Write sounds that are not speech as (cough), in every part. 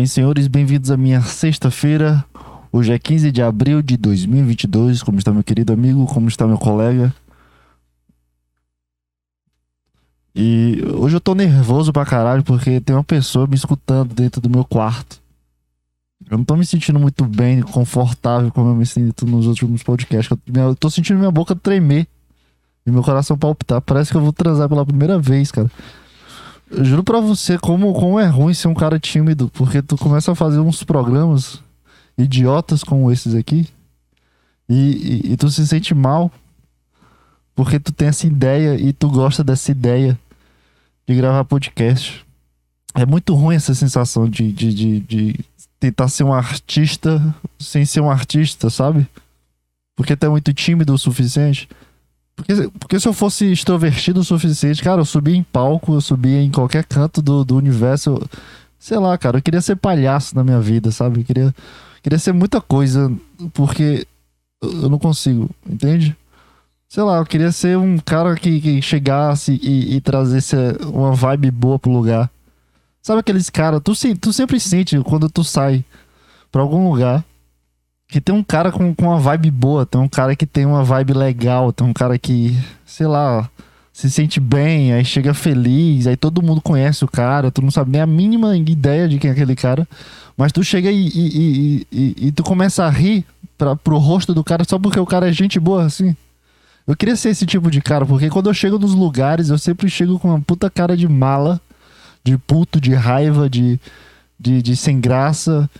bem, senhores? Bem-vindos à minha sexta-feira. Hoje é 15 de abril de 2022. Como está meu querido amigo? Como está meu colega? E hoje eu tô nervoso pra caralho porque tem uma pessoa me escutando dentro do meu quarto. Eu não tô me sentindo muito bem, confortável como eu me sinto nos últimos podcasts. Eu tô sentindo minha boca tremer e meu coração palpitar. Parece que eu vou transar pela primeira vez, cara. Eu juro pra você como, como é ruim ser um cara tímido, porque tu começa a fazer uns programas idiotas como esses aqui e, e, e tu se sente mal porque tu tem essa ideia e tu gosta dessa ideia de gravar podcast. É muito ruim essa sensação de, de, de, de tentar ser um artista sem ser um artista, sabe? Porque tu é muito tímido o suficiente. Porque, porque se eu fosse extrovertido o suficiente, cara, eu subia em palco, eu subia em qualquer canto do, do universo. Eu, sei lá, cara, eu queria ser palhaço na minha vida, sabe? Eu queria, queria ser muita coisa, porque eu não consigo, entende? Sei lá, eu queria ser um cara que, que chegasse e, e trazesse uma vibe boa pro lugar. Sabe aqueles caras, tu, tu sempre sente quando tu sai pra algum lugar que tem um cara com, com uma vibe boa, tem um cara que tem uma vibe legal, tem um cara que, sei lá, se sente bem, aí chega feliz, aí todo mundo conhece o cara, tu não sabe nem a mínima ideia de quem é aquele cara, mas tu chega e, e, e, e, tu começa a rir pra, pro rosto do cara só porque o cara é gente boa, assim. Eu queria ser esse tipo de cara, porque quando eu chego nos lugares, eu sempre chego com uma puta cara de mala, de puto, de raiva, de, de, de sem graça.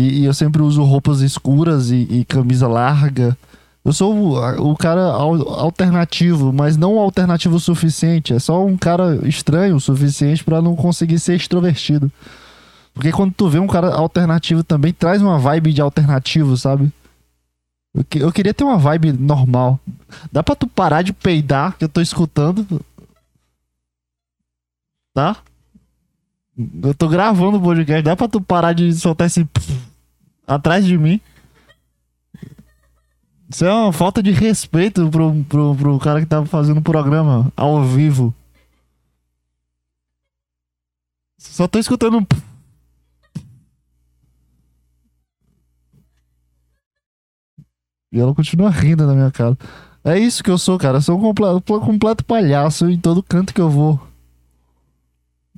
E, e, eu sempre uso roupas escuras e, e camisa larga. Eu sou o, o cara al, alternativo, mas não alternativo o suficiente. É só um cara estranho o suficiente para não conseguir ser extrovertido. Porque quando tu vê um cara alternativo também, traz uma vibe de alternativo, sabe? Eu, que, eu queria ter uma vibe normal. Dá pra tu parar de peidar que eu tô escutando? Tá? Eu tô gravando o podcast. Dá pra tu parar de soltar esse atrás de mim. Isso é uma falta de respeito pro, pro, pro cara que tá fazendo o programa ao vivo. Só tô escutando um. E ela continua rindo na minha cara. É isso que eu sou, cara. Eu sou um completo, completo palhaço em todo canto que eu vou.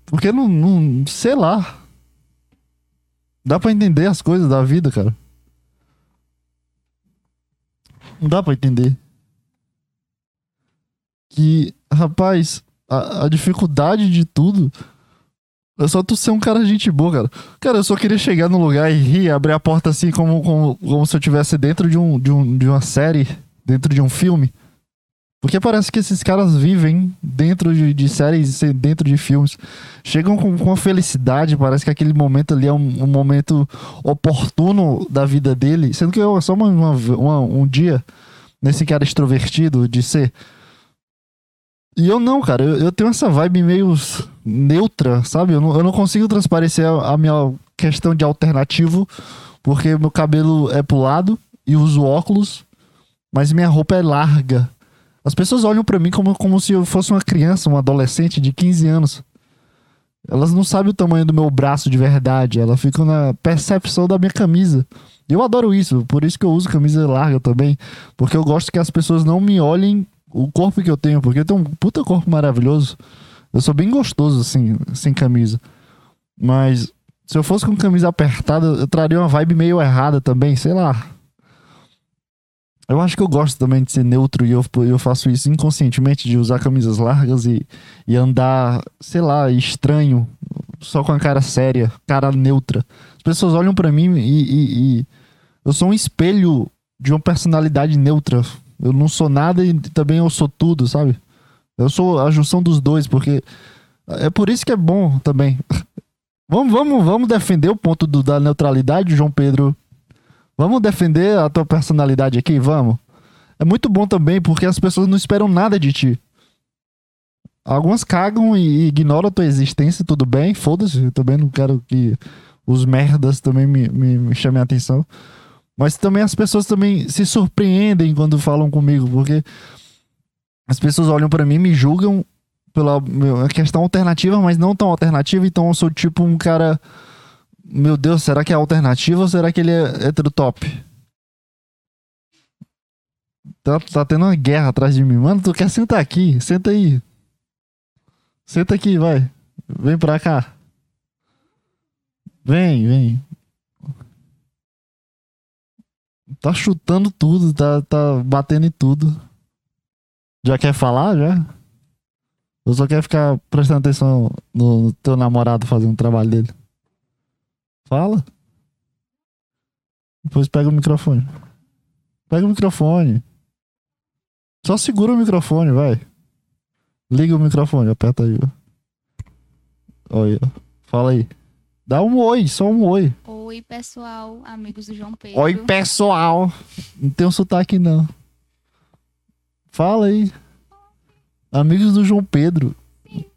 Porque não, não. Sei lá. Dá pra entender as coisas da vida, cara. Não dá pra entender. Que, rapaz, a, a dificuldade de tudo é só tu ser um cara gente boa, cara. Cara, eu só queria chegar no lugar e rir, abrir a porta assim como, como, como se eu estivesse dentro de, um, de, um, de uma série, dentro de um filme. Porque parece que esses caras vivem dentro de, de séries, dentro de filmes. Chegam com, com felicidade, parece que aquele momento ali é um, um, momento oportuno da vida dele. Sendo que é só uma, uma, um dia nesse cara extrovertido de ser. E eu não, cara. Eu, eu tenho essa vibe meio neutra, sabe? Eu não, eu não consigo transparecer a, a minha questão de alternativo, porque meu cabelo é pro lado e uso óculos, mas minha roupa é larga. As pessoas olham para mim como, como se eu fosse uma criança, um adolescente de 15 anos. Elas não sabem o tamanho do meu braço de verdade, elas ficam na percepção da minha camisa. Eu adoro isso, por isso que eu uso camisa larga também, porque eu gosto que as pessoas não me olhem o corpo que eu tenho, porque eu tenho um puta corpo maravilhoso. Eu sou bem gostoso assim, sem camisa. Mas se eu fosse com camisa apertada, eu traria uma vibe meio errada também, sei lá. Eu acho que eu gosto também de ser neutro e eu, eu faço isso inconscientemente, de usar camisas largas e, e andar, sei lá, estranho, só com a cara séria, cara neutra. As pessoas olham para mim e, e, e, eu sou um espelho de uma personalidade neutra. Eu não sou nada e também eu sou tudo, sabe? Eu sou a junção dos dois, porque é por isso que é bom também. (laughs) vamos, vamos, vamos defender o ponto do, da neutralidade, João Pedro. Vamos defender a tua personalidade aqui, vamos. É muito bom também porque as pessoas não esperam nada de ti. Algumas cagam e ignoram a tua existência, tudo bem, foda-se. Eu também não quero que os merdas também me, me, me chamem a atenção. Mas também as pessoas também se surpreendem quando falam comigo, porque as pessoas olham para mim, me julgam pela questão alternativa, mas não tão alternativa, então eu sou tipo um cara Meu Deus, será que é alternativa ou será que ele é hétero top? Tá, tá tendo uma guerra atrás de mim. Mano, tu quer sentar aqui? Senta aí. Senta aqui, vai. Vem pra cá. Vem, vem. Tá chutando tudo, tá, tá batendo em tudo. Já quer falar, já? Ou só quer ficar prestando atenção no teu namorado fazendo o trabalho dele? Fala. Depois pega o microfone. Pega o microfone. Só segura o microfone, vai. Liga o microfone, aperta aí. Olha, fala aí. Dá um oi, só um oi. Oi, pessoal, amigos do João Pedro. Oi, pessoal. Não tem um sotaque, não. Fala aí. Amigos do João Pedro.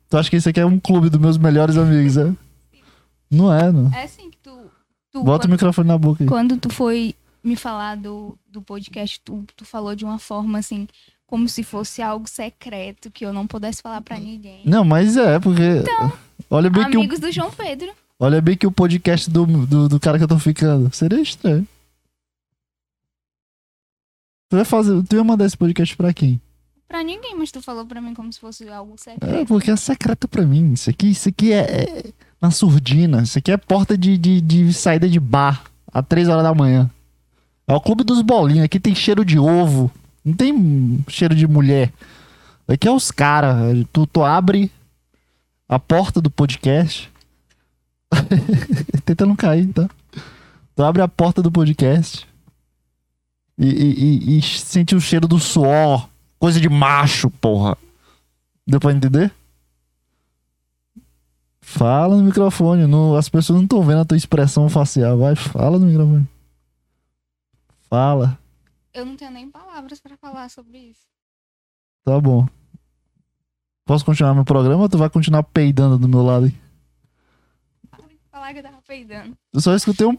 Tu acha que esse aqui é um clube dos meus melhores amigos, é? Não é, não. É que tu. Bota o quando, microfone na boca aí. quando tu foi me falar do, do podcast, tu, tu falou de uma forma assim, como se fosse algo secreto que eu não pudesse falar pra ninguém. Não, mas é, porque. olha, bem que o, Amigos do João Pedro. olha bem que o podcast do, do, do cara que eu tô ficando. Seria estranho. Tu ia, fazer, tu ia mandar esse podcast pra quem? Pra ninguém, mas tu falou pra mim como se fosse algo secreto. É, porque é secreto pra mim. Isso aqui, isso aqui é, é na surdina. Isso aqui é porta de, de, de saída de bar. Às três horas da manhã. É o clube dos bolinhos. Aqui tem cheiro de ovo. Não tem cheiro de mulher. Aqui é os caras. Tu, tu abre a porta do podcast. (laughs) Tenta não cair, tá? Tu abre a porta do podcast. E, e- e- e sente o cheiro do suor. Coisa de macho, porra. Deu pra entender? Fala no microfone. não- as pessoas não estão vendo a tua expressão facial. Vai, fala no microfone. Fala. Eu não tenho nem palavras pra falar sobre isso. Tá bom. Posso continuar meu programa ou tu vai continuar peidando do meu lado aí? Para de falar que eu tava peidando. Eu só escutei um.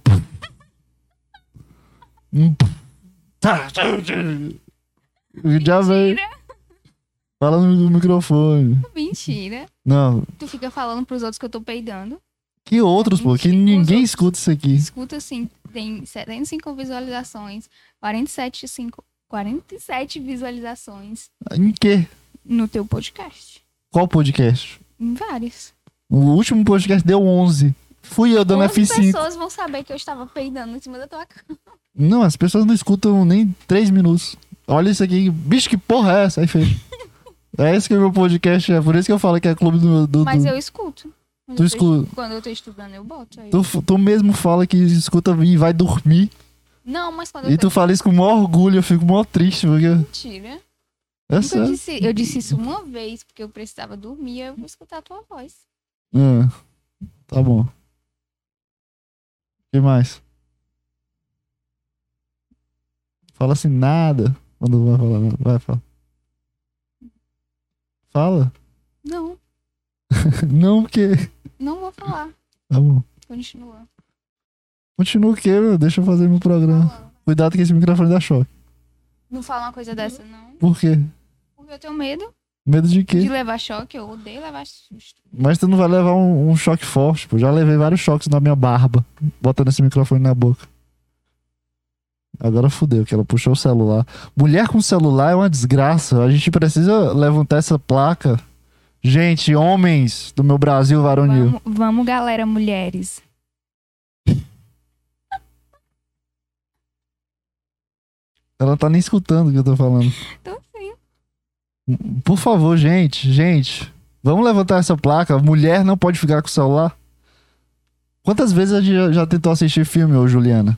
um. Tá, Já veio. Fala no microfone. Mentira. Não. Tu fica falando pros outros que eu tô peidando. Que outros, pô? Que ninguém outros. escuta isso aqui. Escuta assim, tem 75 visualizações, 47, 5, 47 visualizações Em quê? no teu podcast. Qual podcast? Em vários. O último podcast deu 11. Fui eu dando 11 F5. pessoas vão saber que eu estava peidando em cima da tua cama. Não, as pessoas não escutam nem 3 minutos. Olha isso aqui. Bicho, que porra é essa? Aí fecha. É esse que é o meu podcast. É por isso que eu falo que é clube do. do- Mas do- eu escuto. Tu eu escuta. Quando eu tô estudando, eu boto. Aí. Tu, tu mesmo fala que escuta e vai dormir. Não, mas quando E eu tô... tu fala isso com o maior orgulho. Eu fico mó triste, porque. Mentira. É sério. disse, eu disse isso uma vez, porque eu precisava dormir, eu vou escutar a tua voz. Ah, tá bom. O que mais? Fala assim, nada. Quando vai falar. Vai, fala. Fala. Não, (laughs) Não, porque. não vou falar. Tá bom. Continua. Continua o quê, meu? Deixa eu fazer meu programa. Falando. Cuidado que esse microfone dá choque. Não fala uma coisa dessa, não. Por quê? Porque eu tenho medo Medo de de quê? levar choque, eu odeio levar susto. Mas tu não vai levar um, um choque forte, pô. Já levei vários choques na minha barba, botando esse microfone na boca. Agora fudeu, que ela puxou o celular. Mulher com celular é uma desgraça. A gente precisa levantar essa placa. Gente, homens do meu Brasil varonil. Vamos, vamos, galera, mulheres. Ela tá nem escutando o que eu tô falando. Então sim. Por favor, gente, gente. Vamos levantar essa placa. Mulher não pode ficar com o celular. Quantas vezes a gente já- já tentou assistir filme, ô Juliana?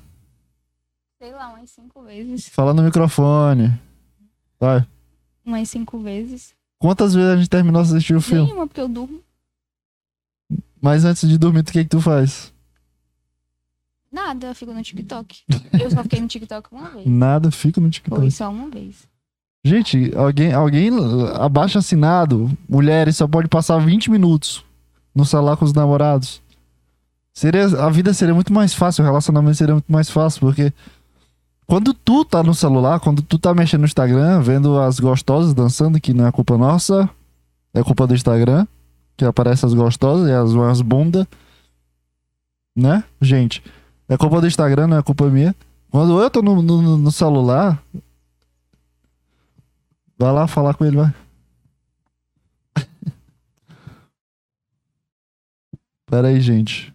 Sei lá, umas cinco vezes. Fala no microfone. Vai. Umas cinco vezes. Quantas vezes a gente terminou de assistir o filme? Nenhuma, porque eu durmo. Mas antes de dormir, o que que tu faz? Nada, eu fico no TikTok. Eu só fiquei no TikTok uma vez. Nada, fica no TikTok. Foi só uma vez. Gente, alguém, alguém abaixo assinado, mulheres só pode passar 20 minutos no celular com os namorados. Seria, a vida seria muito mais fácil, o relacionamento seria muito mais fácil, porque quando tu tá no celular, quando tu tá mexendo no Instagram, vendo as gostosas dançando, que não é culpa nossa, é culpa do Instagram, que aparece as gostosas e as, as bundas. Né? Gente, é culpa do Instagram, não é culpa minha. Quando eu tô no, no, no celular. Vai lá falar com ele, vai. (laughs) Pera aí, gente.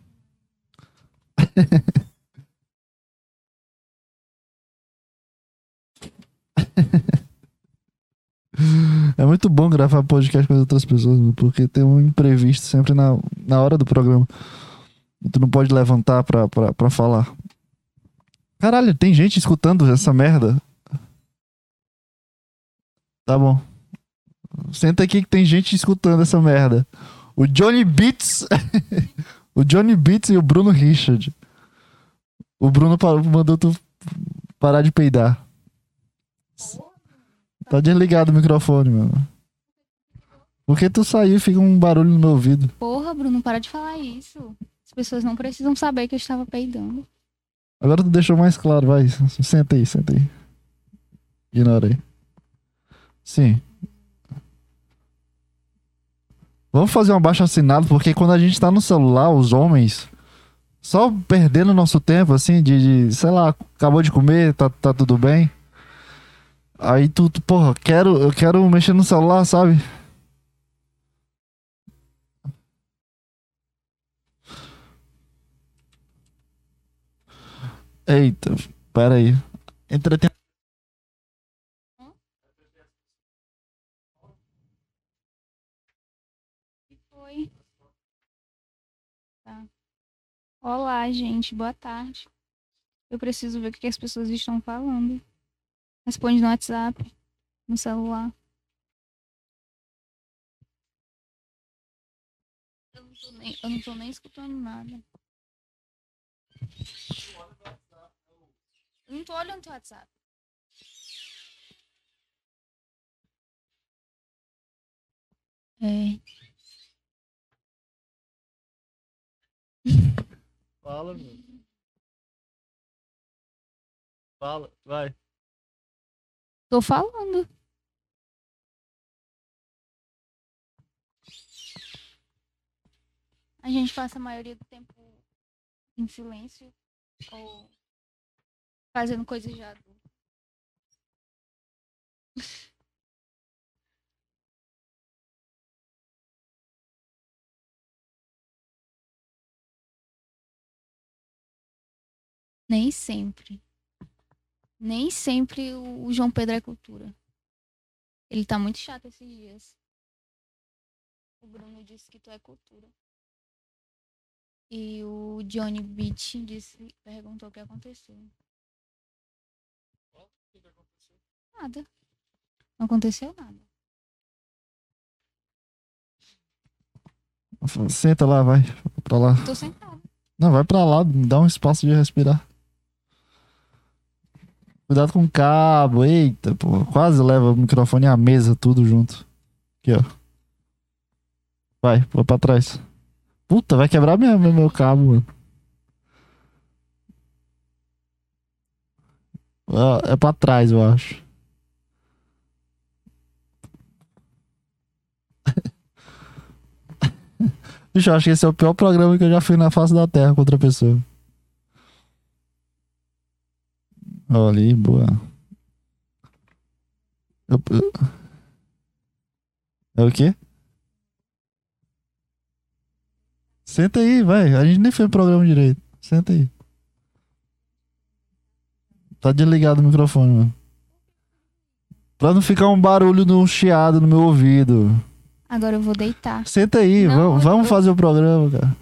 (laughs) (laughs) É muito bom gravar podcast com as outras pessoas, porque tem um imprevisto sempre na, na hora do programa. Tu não pode levantar pra, pra, pra falar. Caralho, tem gente escutando essa merda. Tá bom. Senta aqui que tem gente escutando essa merda. O Johnny Beats. (laughs) o Johnny Beats e o Bruno Richard. O Bruno mandou tu parar de peidar. Tá desligado o microfone, mano. Porque tu saiu e fica um barulho no meu ouvido. Porra, Bruno, para de falar isso. As pessoas não precisam saber que eu estava peidando. Agora tu deixou mais claro, vai. Senta aí, senta aí. Ignora aí. Sim. Vamos fazer um abaixo assinado, porque quando a gente tá no celular, os homens, só perdendo nosso tempo, assim, de, de sei lá, acabou de comer, tá, tá tudo bem. Aí tu, tu, porra, quero, eu quero mexer no celular, sabe? Eita, pera aí. Foi. Tá. Olá, gente. Boa tarde. Eu preciso ver o que as pessoas estão falando. Responde no WhatsApp, no celular. Eu não tô nem, eu não tô nem escutando nada. Eu não tô olhando teu WhatsApp. É. Fala, meu. Fala, vai. Tô falando. A gente passa a maioria do tempo em silêncio ou fazendo coisas de adulto. Nem sempre. Nem sempre o João Pedro é cultura. Ele tá muito chato esses dias. O Bruno disse que tu é cultura. E o Johnny Beach disse, perguntou o que aconteceu. Nada. Não aconteceu nada. Senta lá, vai. Pra lá. Tô sentado. Não, vai pra lá, dá um espaço de respirar. Cuidado com o cabo. Eita, pô. Quase leva o microfone e a mesa tudo junto. Aqui, ó. Vai, vou pra trás. Puta, vai quebrar mesmo meu cabo, mano. É pra trás, eu acho. (laughs) Bicho, eu acho que esse é o pior programa que eu já fiz na face da Terra com outra pessoa. Olha aí, boa. É o quê? Senta aí, vai. A gente nem fez o programa direito. Senta aí. Tá desligado o microfone, mano. Pra não ficar um barulho no chiado no meu ouvido. Agora eu vou deitar. Senta aí, Não, vamos, vamos eu- fazer o programa, cara.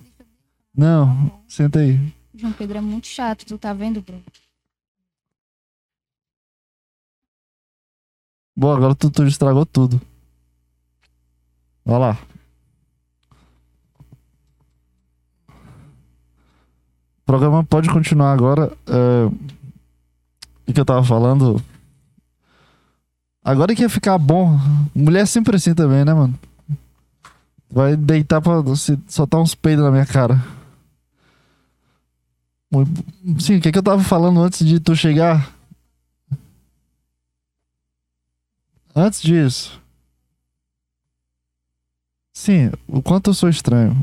Não, senta aí. João Pedro é muito chato, tu tá vendo, Bruno? Bom, agora tu, tu estragou tudo. Olha lá. O programa pode continuar agora. é, O que eu tava falando? Agora que ia ficar bom. Mulher é sempre assim também, né, mano? Vai deitar pra soltar uns peidos na minha cara. Sim, o que, que eu tava falando antes de tu chegar? Antes disso. Sim, o quanto eu sou estranho.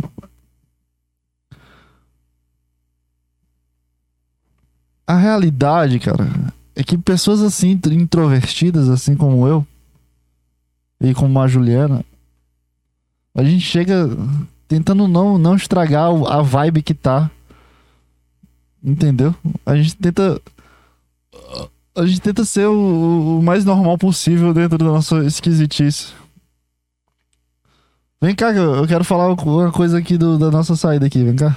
a realidade, cara, é que pessoas assim, introvertidas, assim como eu, e como a Juliana, a gente chega tentando não, não estragar a vibe que tá. Entendeu? A gente tenta. A gente tenta ser o, o mais normal possível dentro da nossa esquisitice. Vem cá, eu quero falar uma coisa aqui do, da nossa saída aqui, vem cá.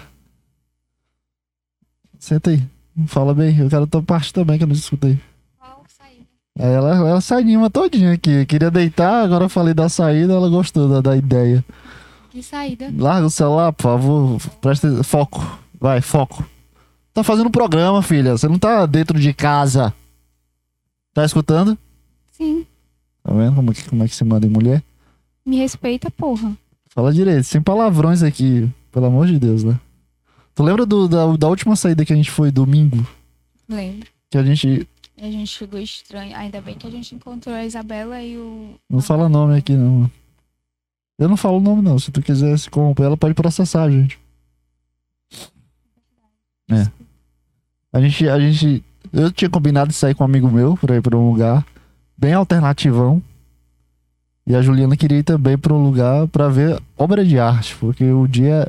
Senta aí. Fala bem, eu quero a tua parte também que eu não escutei. Qual saída? Ela, ela anima todinha aqui. Queria deitar, agora eu falei da saída, ela gostou da, da ideia. Que saída? Larga o celular, por favor. Presta foco. Vai, foco. Tá fazendo programa, filha. Você não tá dentro de casa. Tá escutando? Sim. Tá vendo como, que- como é que se manda em mulher? Me respeita, porra. Fala direito, sem palavrões aqui. Pelo amor de Deus, né? Tu lembra do- da, da última saída que a gente foi domingo? Lembro. Que a gente. A gente chegou estranho. Ainda bem que a gente encontrou a Isabela e o. Não fala nome aqui, não. Eu não falo o nome, não. Se tu quiser se corromper, ela pode processar, a gente. É. A gente, a gente. Eu tinha combinado de sair com um amigo meu pra ir pra um lugar bem alternativão. E a Juliana queria ir também pra um lugar pra ver obra de arte. Porque o dia.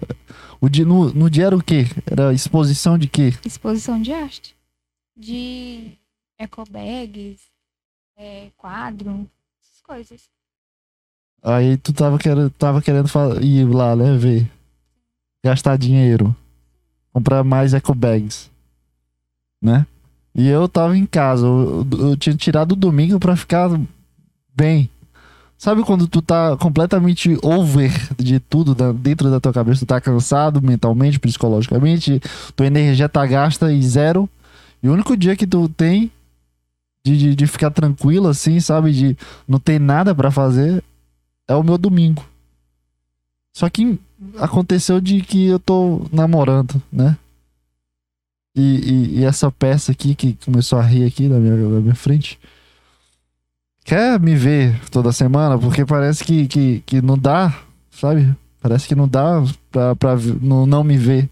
O dia no, no dia era o quê? Era exposição de quê? Exposição de arte. De ecobags, é, quadro, essas coisas. Aí tu tava querendo, tava querendo ir lá, né? Ver. Gastar dinheiro. Comprar mais eco bags. Né? E eu tava em casa. Eu, eu tinha tirado o domingo pra ficar bem. Sabe quando tu tá completamente over de tudo dentro da tua cabeça? Tu tá cansado mentalmente, psicologicamente. Tua energia tá gasta e zero. E o único dia que tu tem de, de, de ficar tranquilo, assim, sabe? De não ter nada pra fazer é o meu domingo. Só que aconteceu de que eu tô namorando, né? E, e- e essa peça aqui que começou a rir aqui na minha, na minha frente quer me ver toda semana porque parece que, que, que não dá, sabe? Parece que não dá pra, pra não, não me ver.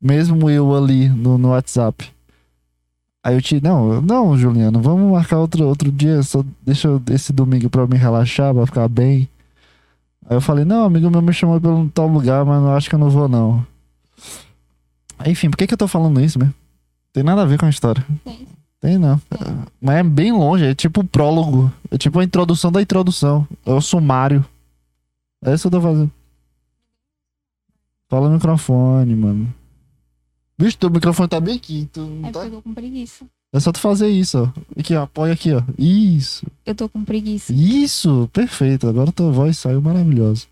Mesmo eu ali no, no WhatsApp. Aí eu te. Não, não, Juliano, vamos marcar outro, outro dia. Só deixa esse domingo pra me relaxar, pra ficar bem. Aí eu falei, não, amigo meu me chamou um tal lugar, mas eu acho que eu não vou, não. Enfim, por que, que eu tô falando isso, mesmo? Tem nada a ver com a história. Tem. Tem não. Mas é bem longe, é tipo o prólogo. É tipo a introdução da introdução. É o sumário. É isso que eu tô fazendo. Fala no microfone, mano. Bicho, teu microfone tá bem aqui. Tu não É tá... porque eu tô com preguiça. É só tu fazer isso, ó. Aqui, ó. Apoia aqui, ó. Isso. Eu tô com preguiça. Isso, perfeito. Agora tua voz saiu maravilhosa.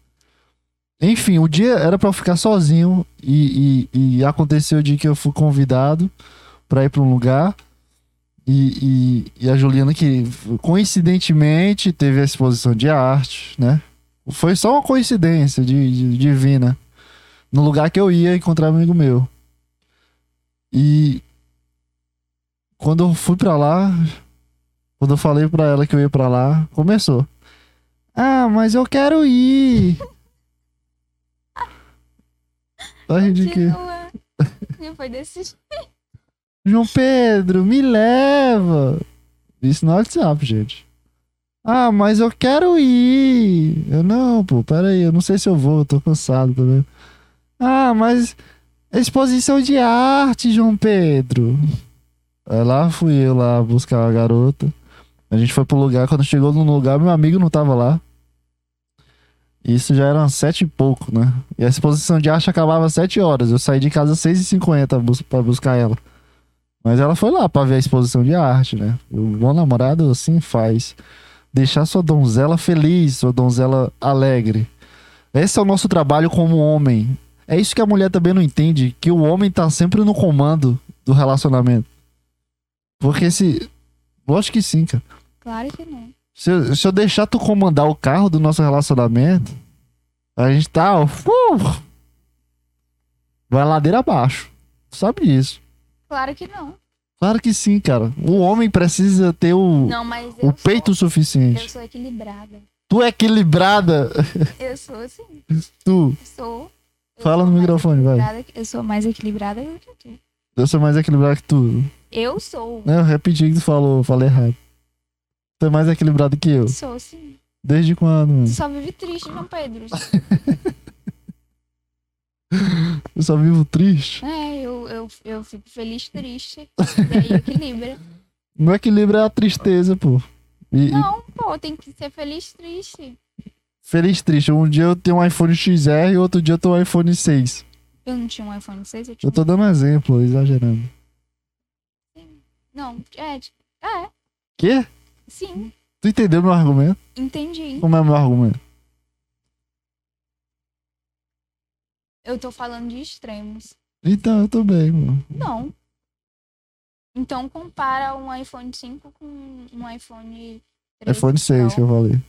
Enfim, o dia era eu ficar sozinho e, e, e aconteceu o dia que eu fui convidado pra ir pra um lugar e, e, e a Juliana que coincidentemente teve a exposição de arte, né? Foi só uma coincidência de, de- divina no lugar que eu ia encontrar um amigo meu. E quando eu fui pra lá, quando eu falei pra ela que eu ia pra lá, começou. Ah, mas eu quero ir. Tá de. E foi desse jeito. João Pedro, me leva. Isso no WhatsApp, gente. Ah, mas eu quero ir. Eu não, pô, pera aí, eu não sei se eu vou, eu tô cansado também. Ah, mas é exposição de arte, João Pedro. Aí lá fui eu lá buscar a garota. A gente foi pro lugar, quando chegou no lugar, meu amigo não tava lá. Isso já eram sete e pouco, né? E a exposição de arte acabava às sete horas. Eu saí de casa às seis e cinquenta pra buscar ela. Mas ela foi lá pra ver a exposição de arte, né? O bom namorado assim faz. Deixar sua donzela feliz, sua donzela alegre. Esse é o nosso trabalho como homem. É isso que a mulher também não entende, que o homem tá sempre no comando do relacionamento. Porque se. Lógico que sim, cara. Claro que não. Se eu, se eu deixar tu comandar o carro do nosso relacionamento, a gente tá. ó, uh, vai ladeira abaixo. Tu sabe disso. Claro que não. Claro que sim, cara. O homem precisa ter o, Não, eu o peito sou, suficiente. eu sou equilibrada. Tu é equilibrada. Eu sou assim. tu. Sou. eu Fala no microfone, vai. equilibrada Eu sou mais equilibrada do que tu. Eu sou mais equilibrado que tu. Eu sou. Né, Eu repeti o que tu falou, falei errado. Tu é mais equilibrado que eu. Sou, sim. Desde quando? só vive triste, João Pedro. (laughs) Eu só vivo triste. É, eu, eu, eu fico feliz triste. E aí equilibra. Meu equilíbrio é a tristeza, pô. E, Não, pô, tem que ser feliz triste. feliz triste. Um dia eu tenho um iPhone XR e outro dia eu tenho um iPhone 6. Eu não tinha um iPhone 6, eu tinha Eu tô dando um exemplo, exagerando. Não, é, tipo, é, Quê? Sim, Tu entendeu meu argumento? entendi. Como é meu argumento? Eu tô falando de extremos. Então, eu tô bem, mano. Não. Então compara um iPhone 5 com um iPhone 13 iPhone 6 que Pro. eu falei.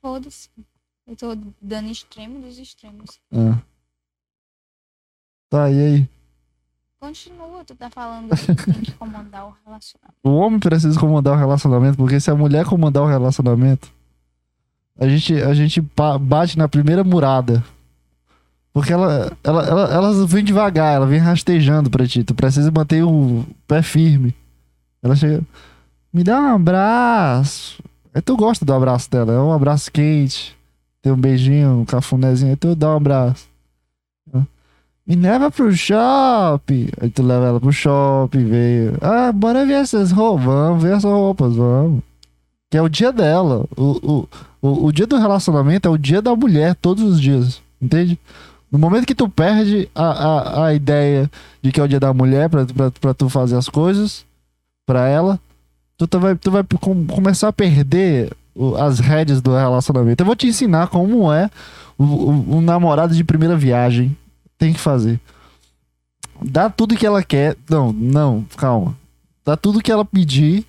Foda-se. Eu tô dando extremo dos extremos. Ah. Tá, e aí? Continua, tu tá falando que tem que comandar o relacionamento. O homem precisa comandar o relacionamento, porque se a mulher comandar o relacionamento, a gente, a gente bate na primeira murada. Porque ela, ela, ela, ela vem devagar, ela vem rastejando pra ti. Tu precisa manter o pé firme. Ela chega. Me dá um abraço. Aí tu gosta do abraço dela. É um abraço quente. Tem um beijinho, um cafunézinho. Aí tu dá um abraço. Me leva pro shopping. Aí tu leva ela pro shopping, veio. Ah, bora ver essas roupas. Vamos ver essas roupas, vamos. Que é o dia dela. O, o, o, o dia do relacionamento é o dia da mulher, todos os dias. Entende? No momento que tu perde a, a, a ideia de que é o dia da mulher pra, pra, pra tu fazer as coisas pra ela, tu, tá- vai, tu vai com- começar a perder as rédeas do relacionamento. Eu vou te ensinar como é o namorado de primeira viagem tem que fazer. Dá tudo que ela quer. Não, não, calma. Dá tudo que ela pedir.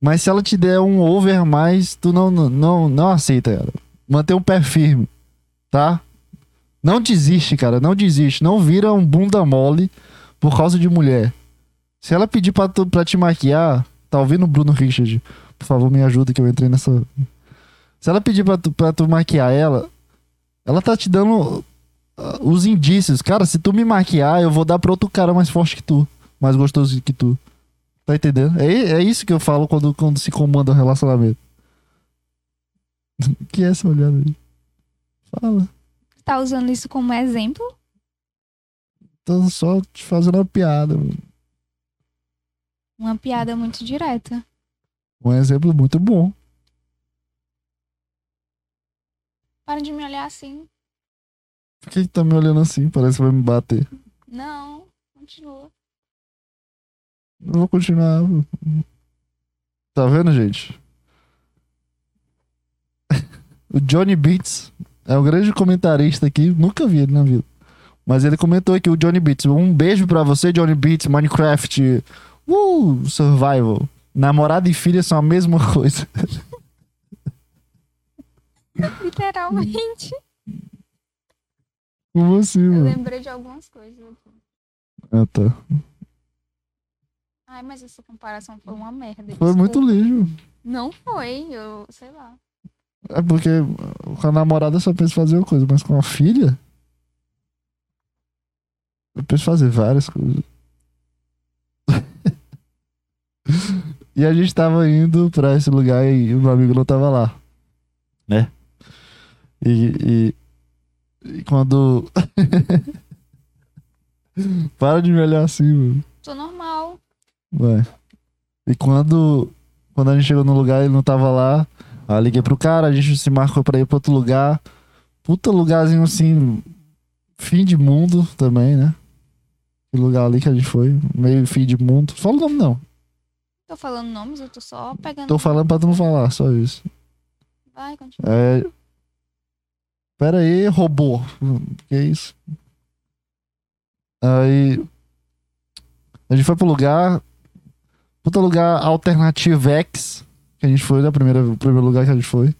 Mas se ela te der um over mais, tu não, não, não, aceita ela. Mantém um pé firme, tá? Não desiste, cara. Não desiste. Não vira um bunda mole por causa de mulher. Se ela pedir pra, tu, pra te maquiar, tá ouvindo Bruno Richard? Por favor, me ajuda que eu entrei nessa. Se ela pedir pra tu, pra tu maquiar ela, ela tá te dando os indícios. Cara, se tu me maquiar, eu vou dar pra outro cara mais forte que tu. Mais gostoso que tu. Tá entendendo? É, é isso que eu falo quando, quando se comanda o relacionamento. (laughs) que é essa olhada aí? Fala. Tá usando isso como exemplo? Tô só te fazendo uma piada. mano. Uma piada muito direta. Um exemplo muito bom. Para de me olhar assim. Por que, tá me olhando assim? Parece que vai me bater. Não, continua. Eu vou continuar. Tá vendo, gente? (laughs) o Johnny Beats é um grande comentarista aqui. Nunca vi ele na vida. Mas ele comentou aqui, o Johnny Beats. Um beijo pra você, Johnny Beats, Minecraft. Uh, Survival. Namorado e filha são a mesma coisa. (laughs) Literalmente. Como assim, Eu mano? lembrei de algumas coisas aqui. Ah, tá. Ai, mas essa comparação foi uma merda. Foi muito desculpa. lixo. Não foi, eu sei lá. É porque com a namorada só pensa em fazer uma coisa, mas com a filha. Eu penso em fazer várias coisas. (laughs) e a gente tava indo pra esse lugar e o meu amigo não tava lá. Né? E, e, e quando. (laughs) Para de me olhar assim, mano. Tô normal. Vai. E quando, quando a gente chegou no lugar, ele não tava lá. Aí eu liguei pro cara, a gente se marcou pra ir pra outro lugar. Puta lugarzinho assim, fim de mundo também, né? Que lugar ali que a gente foi, meio fim de mundo. Fala o nome não. Tô falando nomes, eu tô só pegando. Tô falando pra tu não falar, só isso. Vai, continua. É. Pera aí, robô. Que isso? Aí. A gente foi pro lugar. Puta lugar alternativo X. Que a gente foi, né? Primeiro, o primeiro lugar que a gente foi.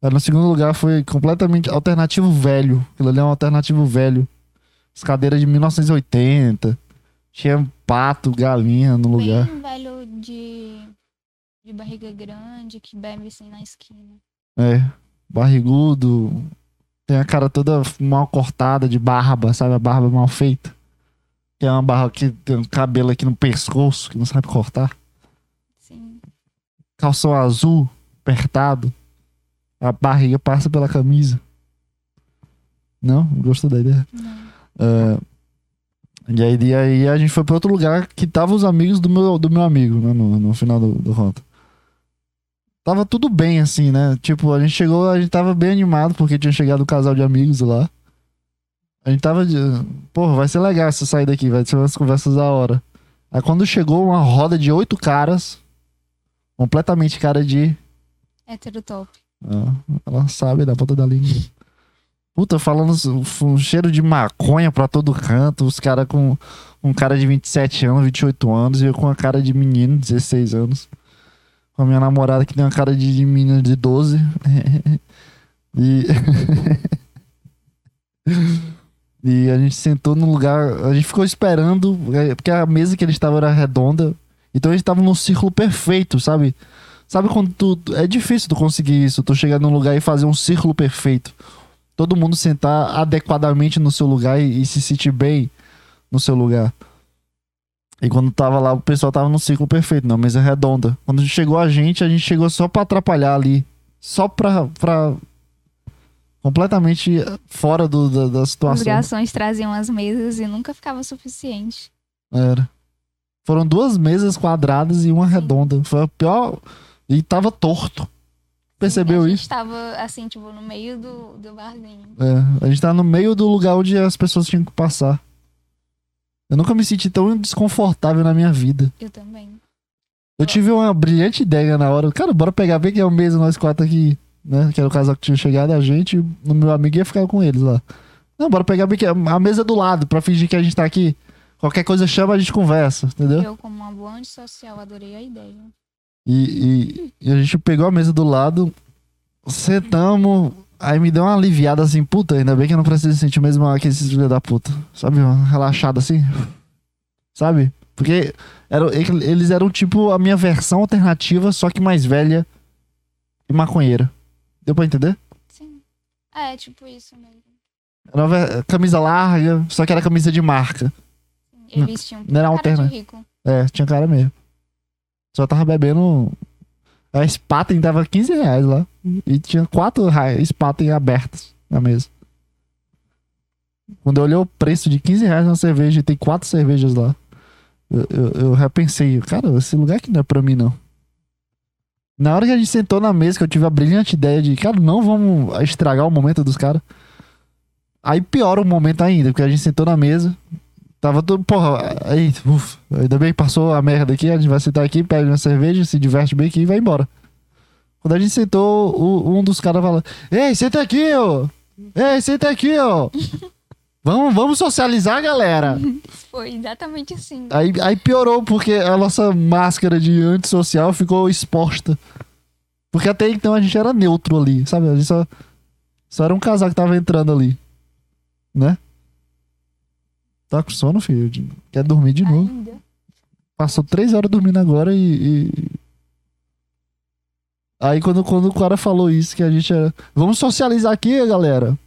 Aí no segundo lugar foi completamente alternativo velho. Aquilo ali é um alternativo velho. As cadeiras de 1980. Tinha pato, galinha no lugar. Bem velho de, de barriga grande que bebe assim na esquina. É, barrigudo. Tem a cara toda mal cortada de barba, sabe? A barba mal feita. Que é uma barra que tem um cabelo aqui no pescoço, que não sabe cortar. Sim. Calção azul, apertado. A barriga passa pela camisa. Não? Gostou da ideia? Não. É, e, aí, e aí a gente foi pra outro lugar que tava os amigos do meu, do meu amigo, né? No, no final do, do conto. Tava tudo bem, assim, né? Tipo, a gente chegou, a gente tava bem animado porque tinha chegado o casal de amigos lá. A gente tava de. Porra, vai ser legal essa saída aqui, vai ser umas conversas da hora. Aí quando chegou uma roda de oito caras, completamente cara de. Hétero top. Ah, ela sabe da ponta da língua. Puta, falando um, um cheiro de maconha pra todo canto. Os caras com um cara de 27 anos, 28 anos, e eu com uma cara de menino, 16 anos. Com a minha namorada que tem uma cara de, menina de 12. (laughs) e. (laughs) e a gente sentou no lugar. A gente ficou esperando, é, porque a mesa que eles estavam era redonda. Então eles estavam num círculo perfeito, sabe? Sabe quando tu. É difícil tu conseguir isso, tu chegar num lugar e fazer um círculo perfeito. Todo mundo sentar adequadamente no seu lugar e, e se sentir bem no seu lugar. E quando tava lá, o pessoal tava no círculo perfeito, na mesa redonda. Quando chegou a gente, a gente chegou só pra atrapalhar ali. Só pra. pra completamente fora do, da, da situação. garçons traziam as mesas e nunca ficava suficiente. Era. Foram duas mesas quadradas e uma redonda. Foi a pior. E tava torto. Percebeu a isso? gente tava, assim, tipo, no meio do, do barzinho. É, a gente tá no meio do lugar onde as pessoas tinham que passar. Eu nunca me senti tão desconfortável na minha vida. Eu também. Eu tive uma brilhante ideia na hora. Cara, bora pegar bem que é o mesmo nós quatro aqui, né? Que era o casal que tinha chegado, a gente e o meu amigo ia ficar com eles lá. Não, bora pegar bem que é a mesa do lado, pra fingir que a gente tá aqui. Qualquer coisa chama, a gente conversa, entendeu? Eu, como uma boa antissocial, adorei a ideia. E, e- e a gente pegou a mesa do lado, sentamos, aí me deu uma aliviada assim, puta, ainda bem que eu não preciso sentir mesmo aquele filho da puta. Sabe, uma relaxada assim. Sabe? Porque era, eles eram tipo a minha versão alternativa, só que mais velha e maconheira. Deu pra entender? Sim. É, tipo isso mesmo. Era camisa larga, só que era camisa de marca. Eles tinham não era cara alterna- de rico. É, tinha cara mesmo. Só tava bebendo. A Spaten tava 15 reais lá. E tinha quatro Spaten abertas na mesa. Quando eu olhei o preço de 15 reais na cerveja e tem quatro cervejas lá, eu, eu, eu repensei, cara, esse lugar aqui não é pra mim, não. Na hora que a gente sentou na mesa, que eu tive a brilhante ideia de, cara, não vamos estragar o momento dos caras. Aí piora o momento ainda, porque a gente sentou na mesa, Tava tudo, porra, aí, ufa, ainda bem que passou a merda aqui, a gente vai sentar aqui, pega uma cerveja, se diverte bem aqui e vai embora. Quando a gente sentou, o- um dos caras fala, ei, senta aqui, ó! Ei, senta aqui, ó! Vamos, vamos socializar, galera! Foi exatamente assim. Aí, aí piorou, porque a nossa máscara de antissocial ficou exposta. Porque até então a gente era neutro ali, sabe? A gente só, só era um casal que tava entrando ali. Né? Tá com sono, filho? Quer dormir de novo? Ainda. Passou três horas dormindo agora e. e- Aí quando, quando o cara falou isso, que a gente era. Vamos socializar aqui, galera.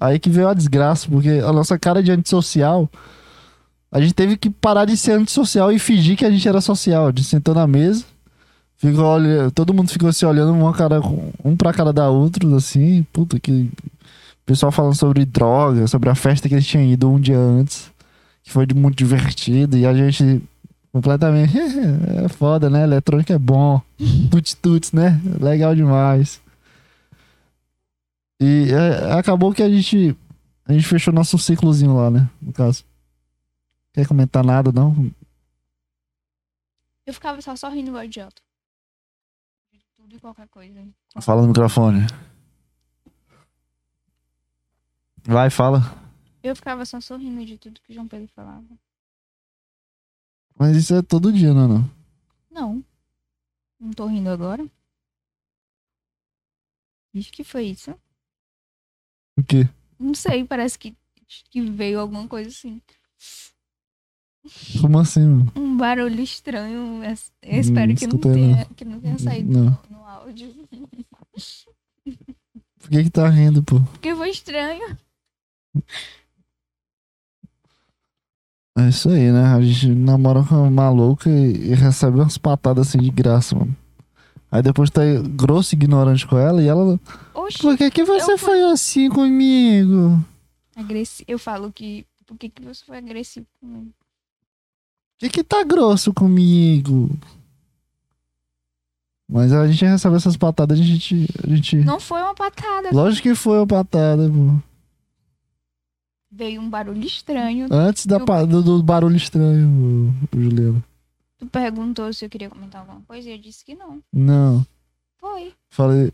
Aí que veio a desgraça, porque a nossa cara de antissocial. A gente teve que parar de ser antissocial e fingir que a gente era social. A gente sentou na mesa, ficou olhando, todo mundo ficou se olhando uma cara, um pra cara da outra, assim, puta que. Pessoal falando sobre droga, sobre a festa que eles tinham ido um dia antes, que foi de- muito divertido, e a gente completamente. (laughs) é foda, né? Eletrônica é bom. (laughs) Tuts tuts, né? Legal demais. E é, acabou que a gente. A gente fechou nosso ciclozinho lá, né? No caso. Quer comentar nada, não? Eu ficava só sorrindo idiota. De tudo e qualquer coisa. Fala no microfone. Vai, fala. Eu ficava só sorrindo de tudo que o João Pedro falava. Mas isso é todo dia, não é? Não? Não. Não tô rindo agora. Vixe, que foi isso? O quê? Não sei, parece que, que veio alguma coisa assim. Como assim, mano? Um barulho estranho. Eu espero Hum, que, não tenha, que não tenha saído Não. no, no áudio. Por que que tá rindo, pô? Porque foi estranho. É isso aí, né? A gente namora com uma maluca e, e recebe umas patadas assim de graça, mano. Aí depois tá grosso e ignorante com ela e ela. Oxi, Por que, que você foi assim comigo? agressi... eu falo que. Por que, que você foi agressivo comigo? Por que, que tá grosso comigo? Mas a gente recebe essas patadas, a gente. A gente... Não foi uma patada. Lógico que foi uma patada, pô. Veio um barulho estranho. Antes da, pa- do, do barulho estranho, o, Juliano. Tu perguntou se eu queria comentar alguma coisa e eu disse que não. Não. Foi. Falei.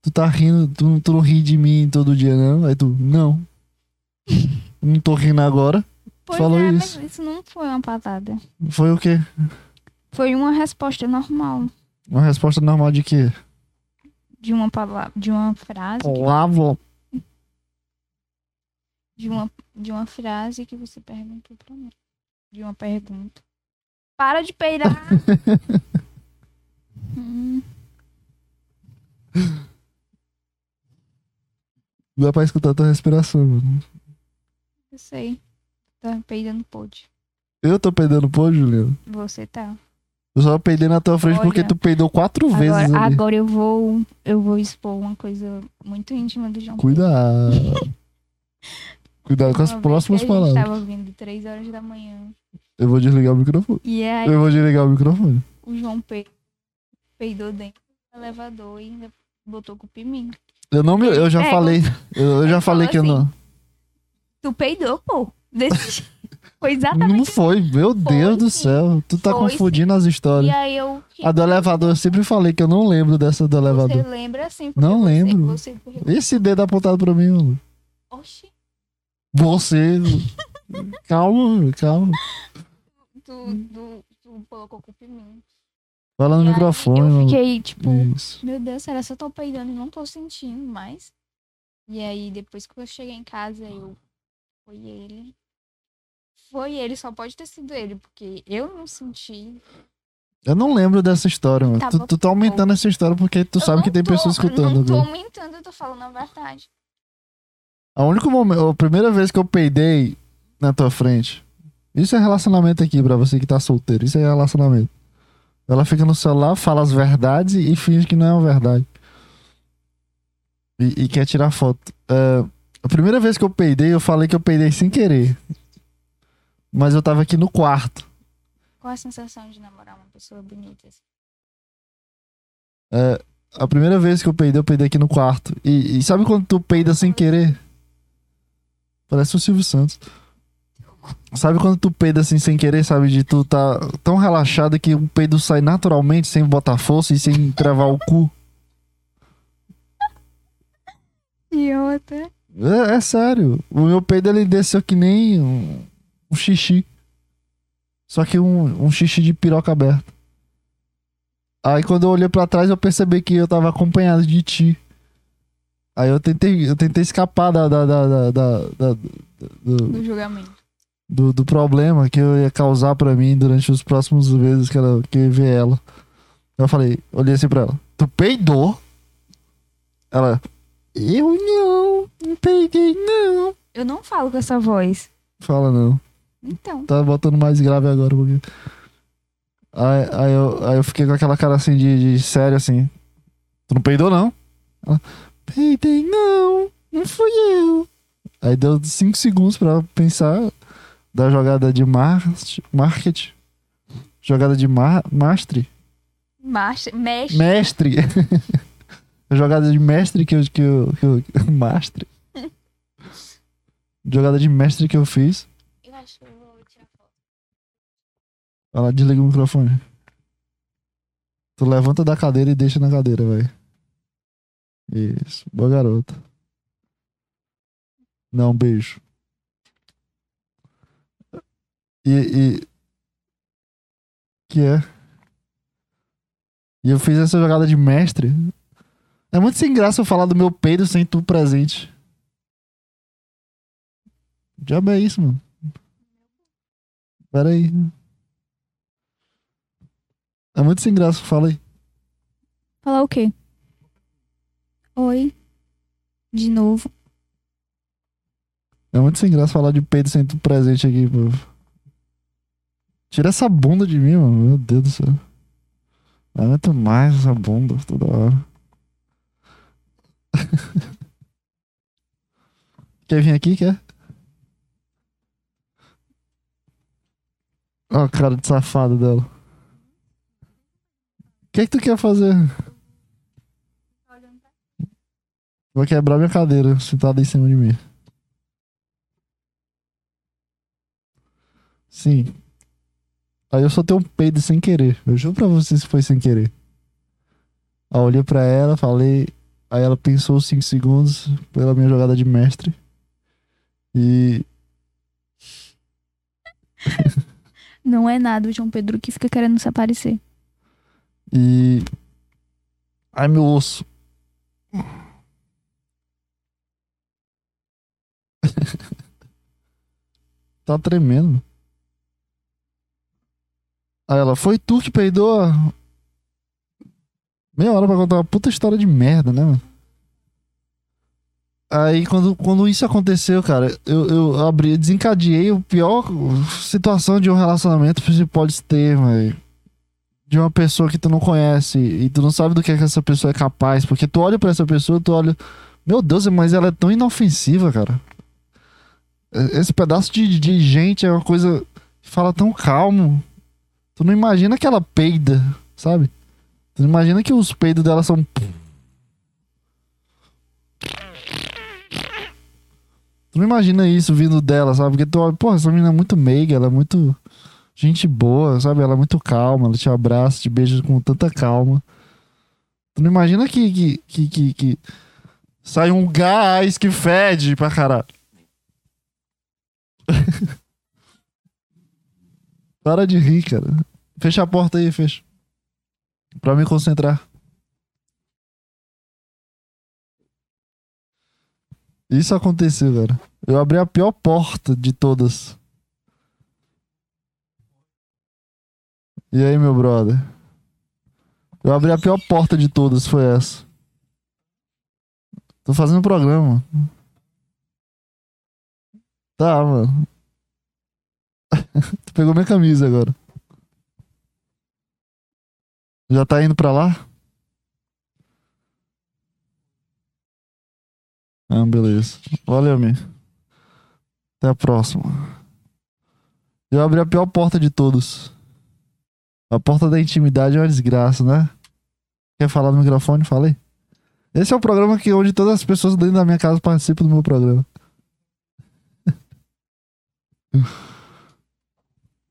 Tu tá rindo, tu, tu não ri de mim todo dia, não? Aí tu, não. (laughs) não tô rindo agora. Pois Falou é, isso. mas isso não foi uma patada. Foi o quê? Foi uma resposta normal. Uma resposta normal de quê? De uma palavra. De uma frase. que-. De uma, de uma frase que você perguntou pra mim. De uma pergunta. Para de peidar! (laughs) hum, Dá pra escutar tua respiração, mano. eu sei. Tá peidando pode. Eu tô peidando pô, Juliano. Você tá. Eu só peidei na tua frente Olha, porque tu peidou quatro vezes Agora, ali. agora eu vou. Eu vou expor uma coisa muito íntima do João. Cuidado. (laughs) Cuidado com as Uma vez próximas que a gente palavras. tava vindo 3 horas da manhã. Eu vou desligar o microfone. E aí Eu vou desligar o microfone. o João pe- peidou dentro do elevador e ainda botou culpa em mim. Eu não me. Eu já É, falei. Eu, eu já ele falei falou que eu não. Tu peidou, pô. Desse... (laughs) Foi exatamente Não foi, meu Deus do sim. céu. Tu tá Foi confundindo as E histórias. aí eu. A do elevador, eu sempre falei que eu não lembro dessa do Você elevador. lembra assim? porque Não você- lembro. Você, Esse dedo apontado pra mim, mano. Oxi, Você. calma, calma. tu, tu, tu colocou culpa em mim. Fala no E microfone, Eu fiquei, tipo, Isso. meu Deus, será que eu tô peidando e não tô sentindo mais? E aí, depois que eu cheguei em casa, eu. Foi ele. Foi ele, só pode ter sido ele, porque eu não senti. Eu não lembro dessa história, mano. Tu, tu tá aumentando essa história porque tu Eu sabe que tem tô- pessoas escutando. Eu não tô agora. aumentando, eu tô falando a verdade. A única momento, a primeira vez que eu peidei na tua frente. Isso é relacionamento aqui pra você que tá solteiro. Isso é relacionamento. Ela fica no celular, fala as verdades e finge que não é uma verdade. E, e quer tirar foto. É, a primeira vez que eu peidei, eu falei que eu peidei sem querer. Mas eu tava aqui no quarto. Qual a sensação de namorar uma pessoa bonita? assim? É, a primeira vez que eu peidei, eu peidei aqui no quarto. E, e sabe quando tu peida sem querer? Parece o Silvio Santos. Sabe quando tu peida assim sem querer, sabe? De tu tá tão relaxado que o peido sai naturalmente, sem botar força e sem travar o cu. Idiota. É, é sério. O meu peido ele desceu que nem um, um xixi. Só que um, um xixi de piroca aberta. Aí quando eu olhei pra trás eu percebi que eu tava acompanhado de ti. Aí eu tentei, eu tentei escapar da, da, da, da- do, Do julgamento. do, do problema que eu ia causar pra mim durante os próximos vezes que, ela, que eu ia ver ela. Eu falei, olhei assim pra ela. Tu peidou? Ela, eu não, não peidei não. Eu não falo com essa voz. Fala não. Então. Tá botando mais grave agora um pouquinho. Aí, aí, eu, aí eu fiquei com aquela cara assim de, de sério assim. Tu não peidou não? Ela, peidei não, não fui eu. Aí deu 5 segundos pra pensar da jogada de mar marketing. Jogada de mar mastre. Mexe. Mestre. A (laughs) jogada de mestre que eu. Que eu, que eu (laughs) mastre. Jogada de mestre que eu fiz. Eu acho que eu vou tirar foto. Vai lá, desliga o microfone. Tu levanta da cadeira e deixa na cadeira, vai. Isso. Boa garota. Não, beijo. E, e. Que é? E eu fiz essa jogada de mestre. É muito sem graça eu falar do meu peido sem tu presente. Diabo é isso, mano. Pera aí. É muito sem graça, fala aí. Falar o quê? Oi. De novo. É muito sem graça falar de peido sem tu presente aqui, pô. Tira essa bunda de mim, mano. Meu Deus do céu. Não aguento mais essa bunda toda hora. (laughs) quer vir aqui, quer? Ó a cara de safado dela. O que é que tu quer fazer? Vou quebrar minha cadeira sentada em cima de mim. Sim. Aí eu só tenho um peido sem querer. Eu juro pra vocês que foi sem querer. Aí eu olhei pra ela, falei. Aí ela pensou 5 segundos pela minha jogada de mestre. E. (laughs) Não é nada o João Pedro que fica querendo se aparecer. E. Ai, meu osso. (laughs) tá tremendo. Aí ela, foi tu que peidou? Meia hora pra contar uma puta história de merda, né, mano? Aí quando, quando isso aconteceu, cara, eu, eu abri, desencadeei o pior situação de um relacionamento que você pode ter, velho. De uma pessoa que tu não conhece e tu não sabe do que, é que essa pessoa é capaz. Porque tu olha para essa pessoa, tu olha. Meu Deus, mas ela é tão inofensiva, cara. Esse pedaço de, de gente é uma coisa que fala tão calmo. Tu não imagina que ela peida, sabe? Tu não imagina que os peidos dela são. Tu não imagina isso vindo dela, sabe? Porque tu olha, pô, essa menina é muito meiga, ela é muito gente boa, sabe? Ela é muito calma, ela te abraça, te beija com tanta calma. Tu não imagina que, que, que, que, que sai um gás que fede pra caralho. (laughs) Para de rir, cara. Fecha a porta aí, fecha. Pra me concentrar. Isso aconteceu, cara. Eu abri a pior porta de todas. E aí, meu brother? Eu abri a pior porta de todas, foi essa. Tô fazendo programa. Tá, mano. (laughs) tu pegou minha camisa agora. Já tá indo pra lá? Ah, beleza. Valeu, amigo. Até a próxima. Eu abri a pior porta de todos. A porta da intimidade é uma desgraça, né? Quer falar no microfone? Falei. Esse é o programa que onde todas as pessoas dentro da minha casa participam do meu programa. (laughs)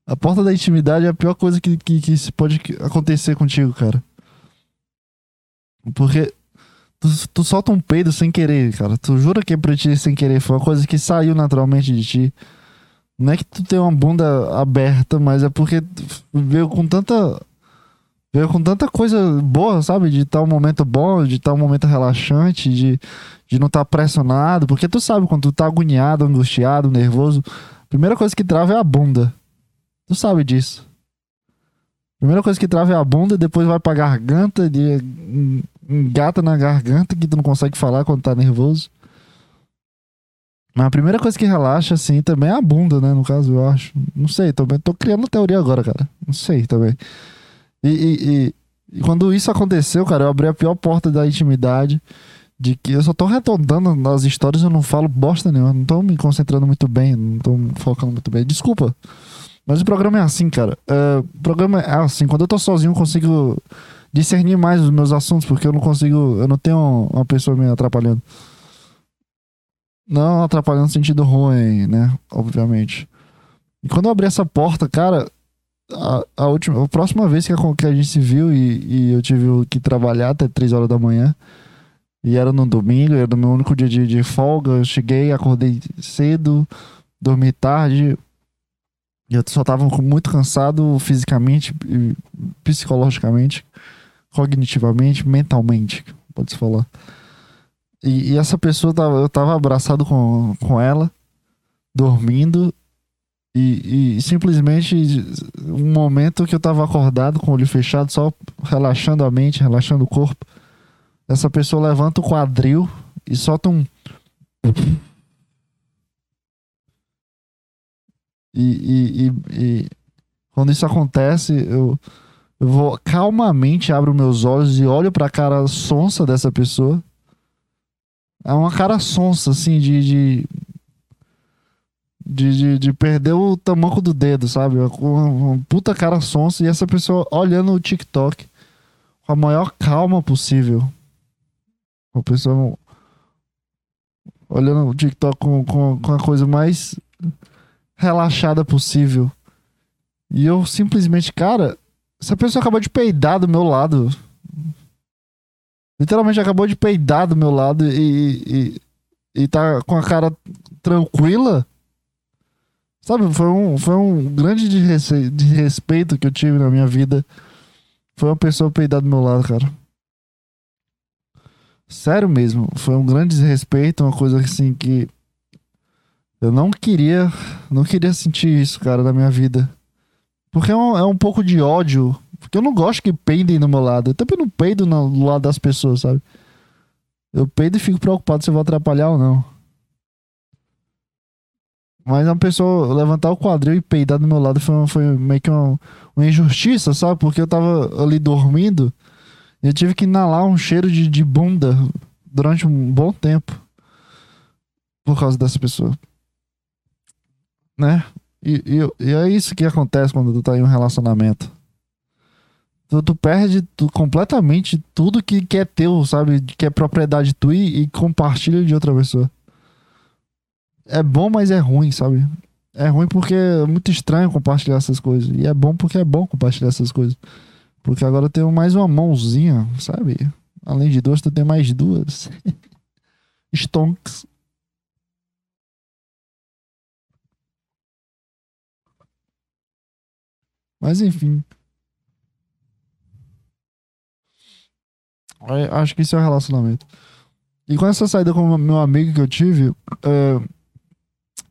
A porta da intimidade é a pior coisa que, que, que se pode acontecer contigo, cara. Porque tu, tu solta um peido sem querer, cara. Tu jura que é pra ti sem querer. Foi uma coisa que saiu naturalmente de ti. Não é que tu tem uma bunda aberta, mas é porque veio com tanta. Veio com tanta coisa boa, sabe? De um momento bom, de um momento relaxante, de, de não estar pressionado. Porque tu sabe quando tu tá agoniado, angustiado, nervoso. Primeira coisa que trava é a bunda. Tu sabe disso. Primeira coisa que trava é a bunda, depois vai pra garganta, de, engata na garganta que tu não consegue falar quando tá nervoso. Mas a primeira coisa que relaxa, assim, também é a bunda, né? No caso, eu acho. Não sei, também tô criando teoria agora, cara. Não sei também. E, e, e, e quando isso aconteceu, cara, eu abri a pior porta da intimidade. De que eu só tô retornando nas histórias, eu não falo bosta nenhuma. Não tô me concentrando muito bem, não tô focando muito bem. Desculpa. Mas o programa é assim, cara. Uh, o programa é assim. Quando eu tô sozinho, eu consigo discernir mais os meus assuntos, porque eu não consigo. Eu não tenho uma pessoa me atrapalhando. Não atrapalhando no sentido ruim, né? Obviamente. E quando eu abri essa porta, cara, a, a última, a próxima vez que a, que a gente se viu e, e, eu tive que trabalhar até 3 horas da manhã, e era no domingo, era o meu único dia de, de folga, eu cheguei, acordei cedo, dormi tarde, eu só tava muito cansado fisicamente, psicologicamente, cognitivamente, mentalmente, pode-se falar. E, e, essa pessoa, tava, eu tava abraçado com, com ela, dormindo, e, e, simplesmente um momento que eu tava acordado com o olho fechado, só relaxando a mente, relaxando o corpo. Essa pessoa levanta o quadril e solta um. E, e, e, Quando isso acontece, eu, eu vou calmamente abro meus olhos e olho pra cara sonsa dessa pessoa. É uma cara sonsa, assim, de. de... De, de, de perder o tamanco do dedo, sabe? Uma, uma puta cara sonsa e essa pessoa olhando o TikTok com a maior calma possível. Uma pessoa olhando o TikTok com, com, com a coisa mais relaxada possível. E eu simplesmente, cara, essa pessoa acabou de peidar do meu lado. Literalmente acabou de peidar do meu lado e, e, e tá com a cara tranquila. Sabe, foi um, foi um grande desrespeito que eu tive na minha vida. Foi uma pessoa peidar do meu lado, cara. Sério mesmo, foi um grande desrespeito, uma coisa assim que eu não queria, não queria sentir isso, cara, na minha vida. Porque é um, é um pouco de ódio, porque eu não gosto que peidem do meu lado. Eu também não peido no lado das pessoas, sabe? Eu peido e fico preocupado se eu vou atrapalhar ou não. Mas uma pessoa levantar o quadril e peidar do meu lado foi, foi meio que uma, uma injustiça, sabe? Porque eu tava ali dormindo eu tive que inalar um cheiro de, de bunda durante um bom tempo. Por causa dessa pessoa. Né? E, e, e é isso que acontece quando tu tá em um relacionamento. Tu, tu perde tu, completamente tudo que, que é teu, sabe? Que é propriedade tua e, e compartilha de outra pessoa é bom, mas é ruim, sabe? É ruim porque é muito estranho compartilhar essas coisas. E é bom porque é bom compartilhar essas coisas. Porque agora eu tenho mais uma mãozinha, sabe? Além de duas, tu tem mais duas. (laughs) Stonks. Mas enfim. Acho que isso é um relacionamento. E com essa saída com meu amigo que eu tive, é,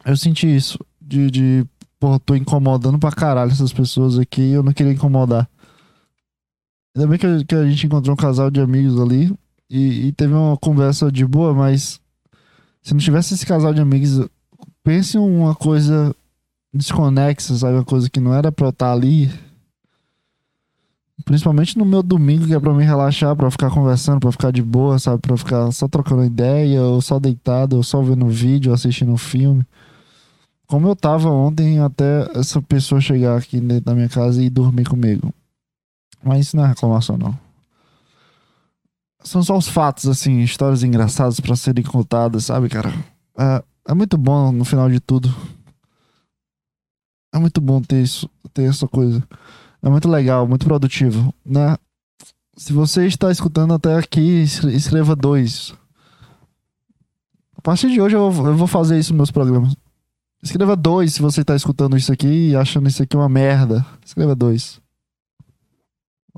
eu senti isso. De, de porra, tô incomodando pra caralho essas pessoas aqui e eu não queria incomodar. Ainda bem que a, que a gente encontrou um casal de amigos ali e, e, teve uma conversa de boa, mas se não tivesse esse casal de amigos, pense uma coisa desconexa, sabe? Uma coisa que não era pra eu estar ali. Principalmente no meu domingo, que é pra me relaxar, pra ficar conversando, pra ficar de boa, sabe? Pra ficar só trocando ideia, ou só deitado, ou só vendo vídeo, assistindo um filme como eu tava ontem até essa pessoa chegar aqui dentro da minha casa e dormir comigo. Mas isso não é reclamação, não. São só os fatos, assim, histórias engraçadas para serem contadas, sabe, cara? É, é muito bom no final de tudo. É muito bom ter isso, ter essa coisa. É muito legal, muito produtivo, né? Se você está escutando até aqui, escreva dois. A partir de hoje eu vou fazer isso nos meus programas. Escreva dois se você tá escutando isso aqui e achando isso aqui uma merda. Escreva dois.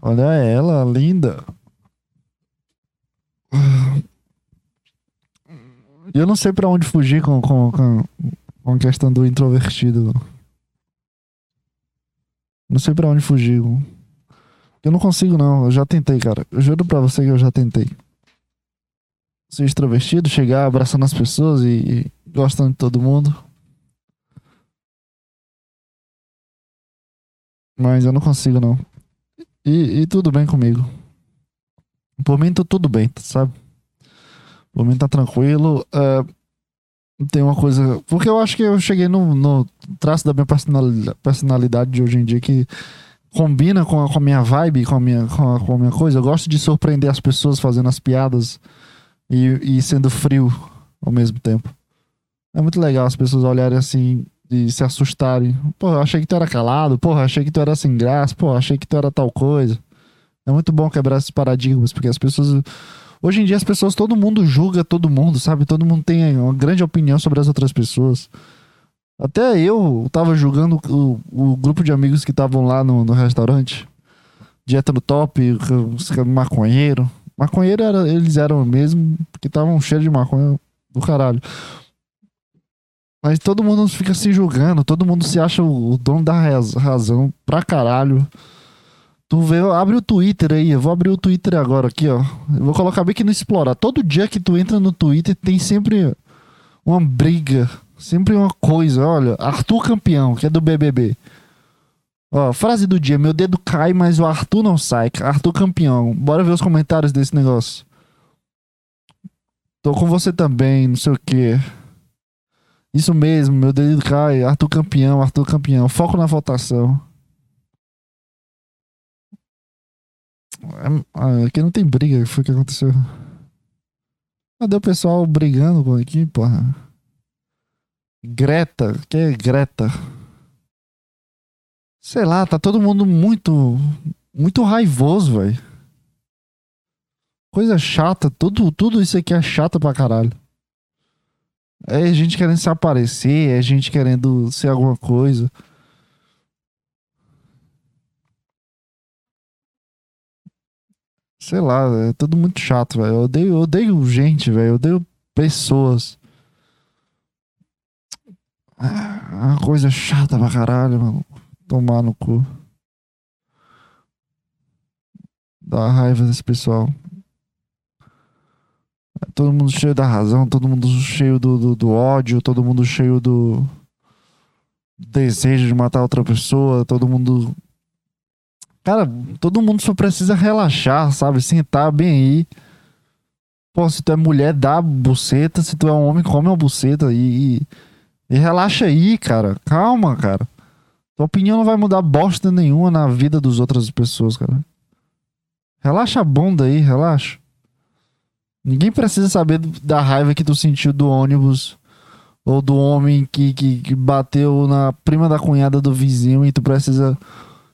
Olha ela, linda. Eu não sei para onde fugir com, com, com, com a questão do introvertido. Não sei para onde fugir. Eu não consigo, não. Eu já tentei, cara. Eu juro pra você que eu já tentei. Ser extrovertido, chegar abraçando as pessoas e, e gostando de todo mundo. Mas eu não consigo, não. E, e tudo bem comigo. Por mim, tá tudo bem, sabe? Por mim, tá tranquilo. Uh, tem uma coisa. Porque eu acho que eu cheguei no, no traço da minha personalidade, personalidade de hoje em dia que combina com a, com a minha vibe, com a minha, com a, com a minha coisa. Eu gosto de surpreender as pessoas fazendo as piadas e, e sendo frio ao mesmo tempo. É muito legal as pessoas olharem assim de se assustarem. Pô, achei que tu era calado, porra, achei que tu era sem graça, pô, achei que tu era tal coisa. É muito bom quebrar esses paradigmas, porque as pessoas. Hoje em dia as pessoas, todo mundo julga todo mundo, sabe? Todo mundo tem uma grande opinião sobre as outras pessoas. Até eu tava julgando o, o grupo de amigos que estavam lá no, no restaurante. Dieta no top, maconheiro. Maconheiro era, eles eram mesmo, porque estavam cheios de maconha do caralho. Mas todo mundo fica se julgando, todo mundo se acha o dono da razão pra caralho. Tu vê, abre o Twitter aí, eu vou abrir o Twitter agora aqui, ó. Eu vou colocar bem que no Explorar. Todo dia que tu entra no Twitter tem sempre uma briga, sempre uma coisa. Olha, Arthur Campeão, que é do BBB. Ó, frase do dia: Meu dedo cai, mas o Arthur não sai. Arthur campeão. Bora ver os comentários desse negócio. Tô com você também, não sei o que. Isso mesmo, meu dedo cai. Arthur campeão, Arthur campeão. Foco na votação. Ah, aqui não tem briga, foi o que aconteceu. Cadê o pessoal brigando aqui, porra? Greta, que é Greta? Sei lá, tá todo mundo muito muito raivoso, velho. Coisa chata, tudo, tudo isso aqui é chato pra caralho. É gente querendo se aparecer, é gente querendo ser alguma coisa. Sei lá, é tudo muito chato, velho. Eu odeio, eu odeio gente, velho. Eu odeio pessoas. É uma coisa chata pra caralho, mano. Tomar no cu. Dá raiva desse pessoal. Todo mundo cheio da razão, todo mundo cheio do, do, do ódio, todo mundo cheio do desejo de matar outra pessoa, todo mundo. Cara, todo mundo só precisa relaxar, sabe? Sentar bem aí. Pô, se tu é mulher, dá buceta. Se tu é um homem, come uma buceta. E, e, e relaxa aí, cara. Calma, cara. Tua opinião não vai mudar bosta nenhuma na vida das outras pessoas, cara. Relaxa a bunda aí, relaxa. Ninguém precisa saber da raiva que tu sentiu do ônibus ou do homem que, que, que, bateu na prima da cunhada do vizinho e tu precisa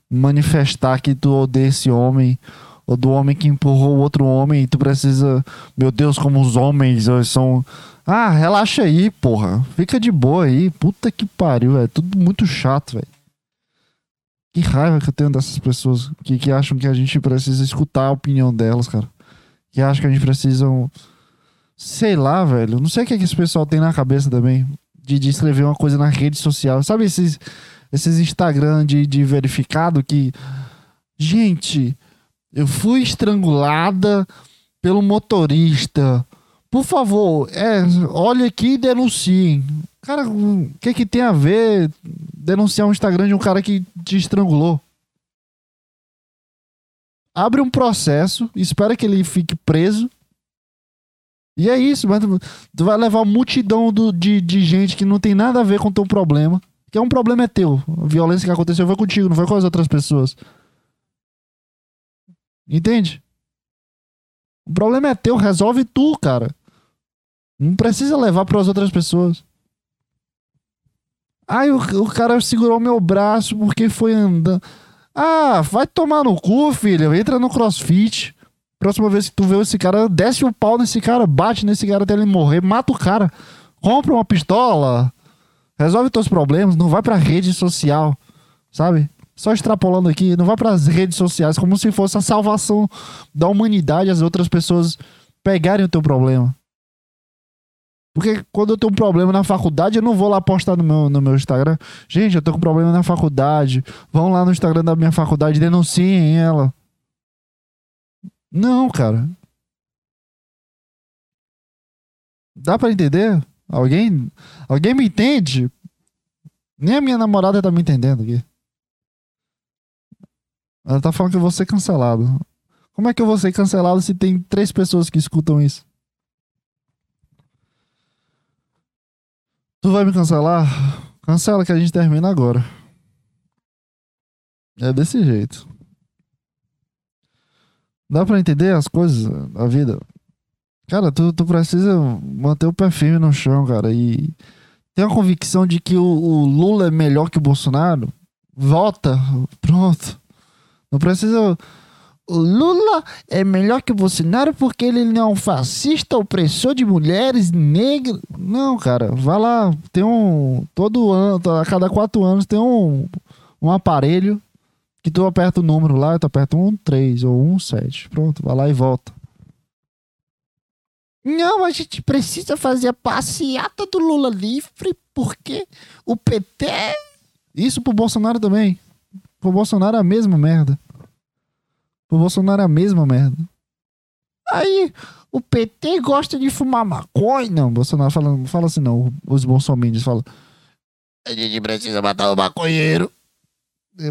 manifestar que tu odeia esse homem ou do homem que empurrou o outro homem e tu precisa, meu Deus, como os homens são. Ah, relaxa aí, porra. Fica de boa aí. Puta que pariu, é tudo muito chato, velho. Que raiva que eu tenho dessas pessoas que, que acham que a gente precisa escutar a opinião delas, cara que acho que a gente precisa. Sei lá, velho. Não sei o que, é que esse pessoal tem na cabeça também. De, de escrever uma coisa na rede social. Sabe esses, esses Instagram de, de verificado que. Gente, eu fui estrangulada pelo motorista. Por favor, é, olhe aqui e denuncie. Cara, o que, que tem a ver denunciar um Instagram de um cara que te estrangulou? Abre um processo, espera que ele fique preso. E é isso, mas tu vai levar multidão do, de, de gente que não tem nada a ver com o teu problema. Que é um problema é teu. A violência que aconteceu foi contigo, não foi com as outras pessoas. Entende? O problema é teu, resolve tu, cara. Não precisa levar para as outras pessoas. Ai, o, o cara segurou meu braço porque foi andando. Ah, vai tomar no cu, filho. Entra no crossfit. Próxima vez que tu vê esse cara, desce o pau nesse cara, bate nesse cara até ele morrer, mata o cara. Compra uma pistola. Resolve teus problemas. Não vai pra rede social, sabe? Só extrapolando aqui, não vai para as redes sociais como se fosse a salvação da humanidade as outras pessoas pegarem o teu problema. Porque quando eu tenho um problema na faculdade, eu não vou lá postar no meu, no meu Instagram. Gente, eu tô com problema na faculdade. Vão lá no Instagram da minha faculdade, denunciem ela. Não, cara. Dá para entender? Alguém, alguém me entende? Nem a minha namorada tá me entendendo aqui. Ela tá falando que eu vou ser cancelado. Como é que eu vou ser cancelado se tem três pessoas que escutam isso? Tu vai me cancelar? Cancela que a gente termina agora. É desse jeito. Dá pra entender as coisas da vida? Cara, tu, tu precisa manter o pé firme no chão, cara. E tem uma convicção de que o, o Lula é melhor que o Bolsonaro? Vota. Pronto. Não precisa o Lula é melhor que o Bolsonaro porque ele não é um fascista, opressor de mulheres, negro. Não, cara, vai lá, tem um. Todo ano, a cada quatro anos tem um, um aparelho que tu aperta o número lá, tu aperta um 3 ou um 7. Pronto, vai lá e volta. Não, a gente precisa fazer a passeata do Lula livre porque o PT. Isso pro Bolsonaro também. Pro Bolsonaro é a mesma merda. O Bolsonaro é a mesma merda. Aí, o PT gosta de fumar maconha. Não, o Bolsonaro fala, fala assim, não. Os bolsominions falam. A gente precisa matar o maconheiro.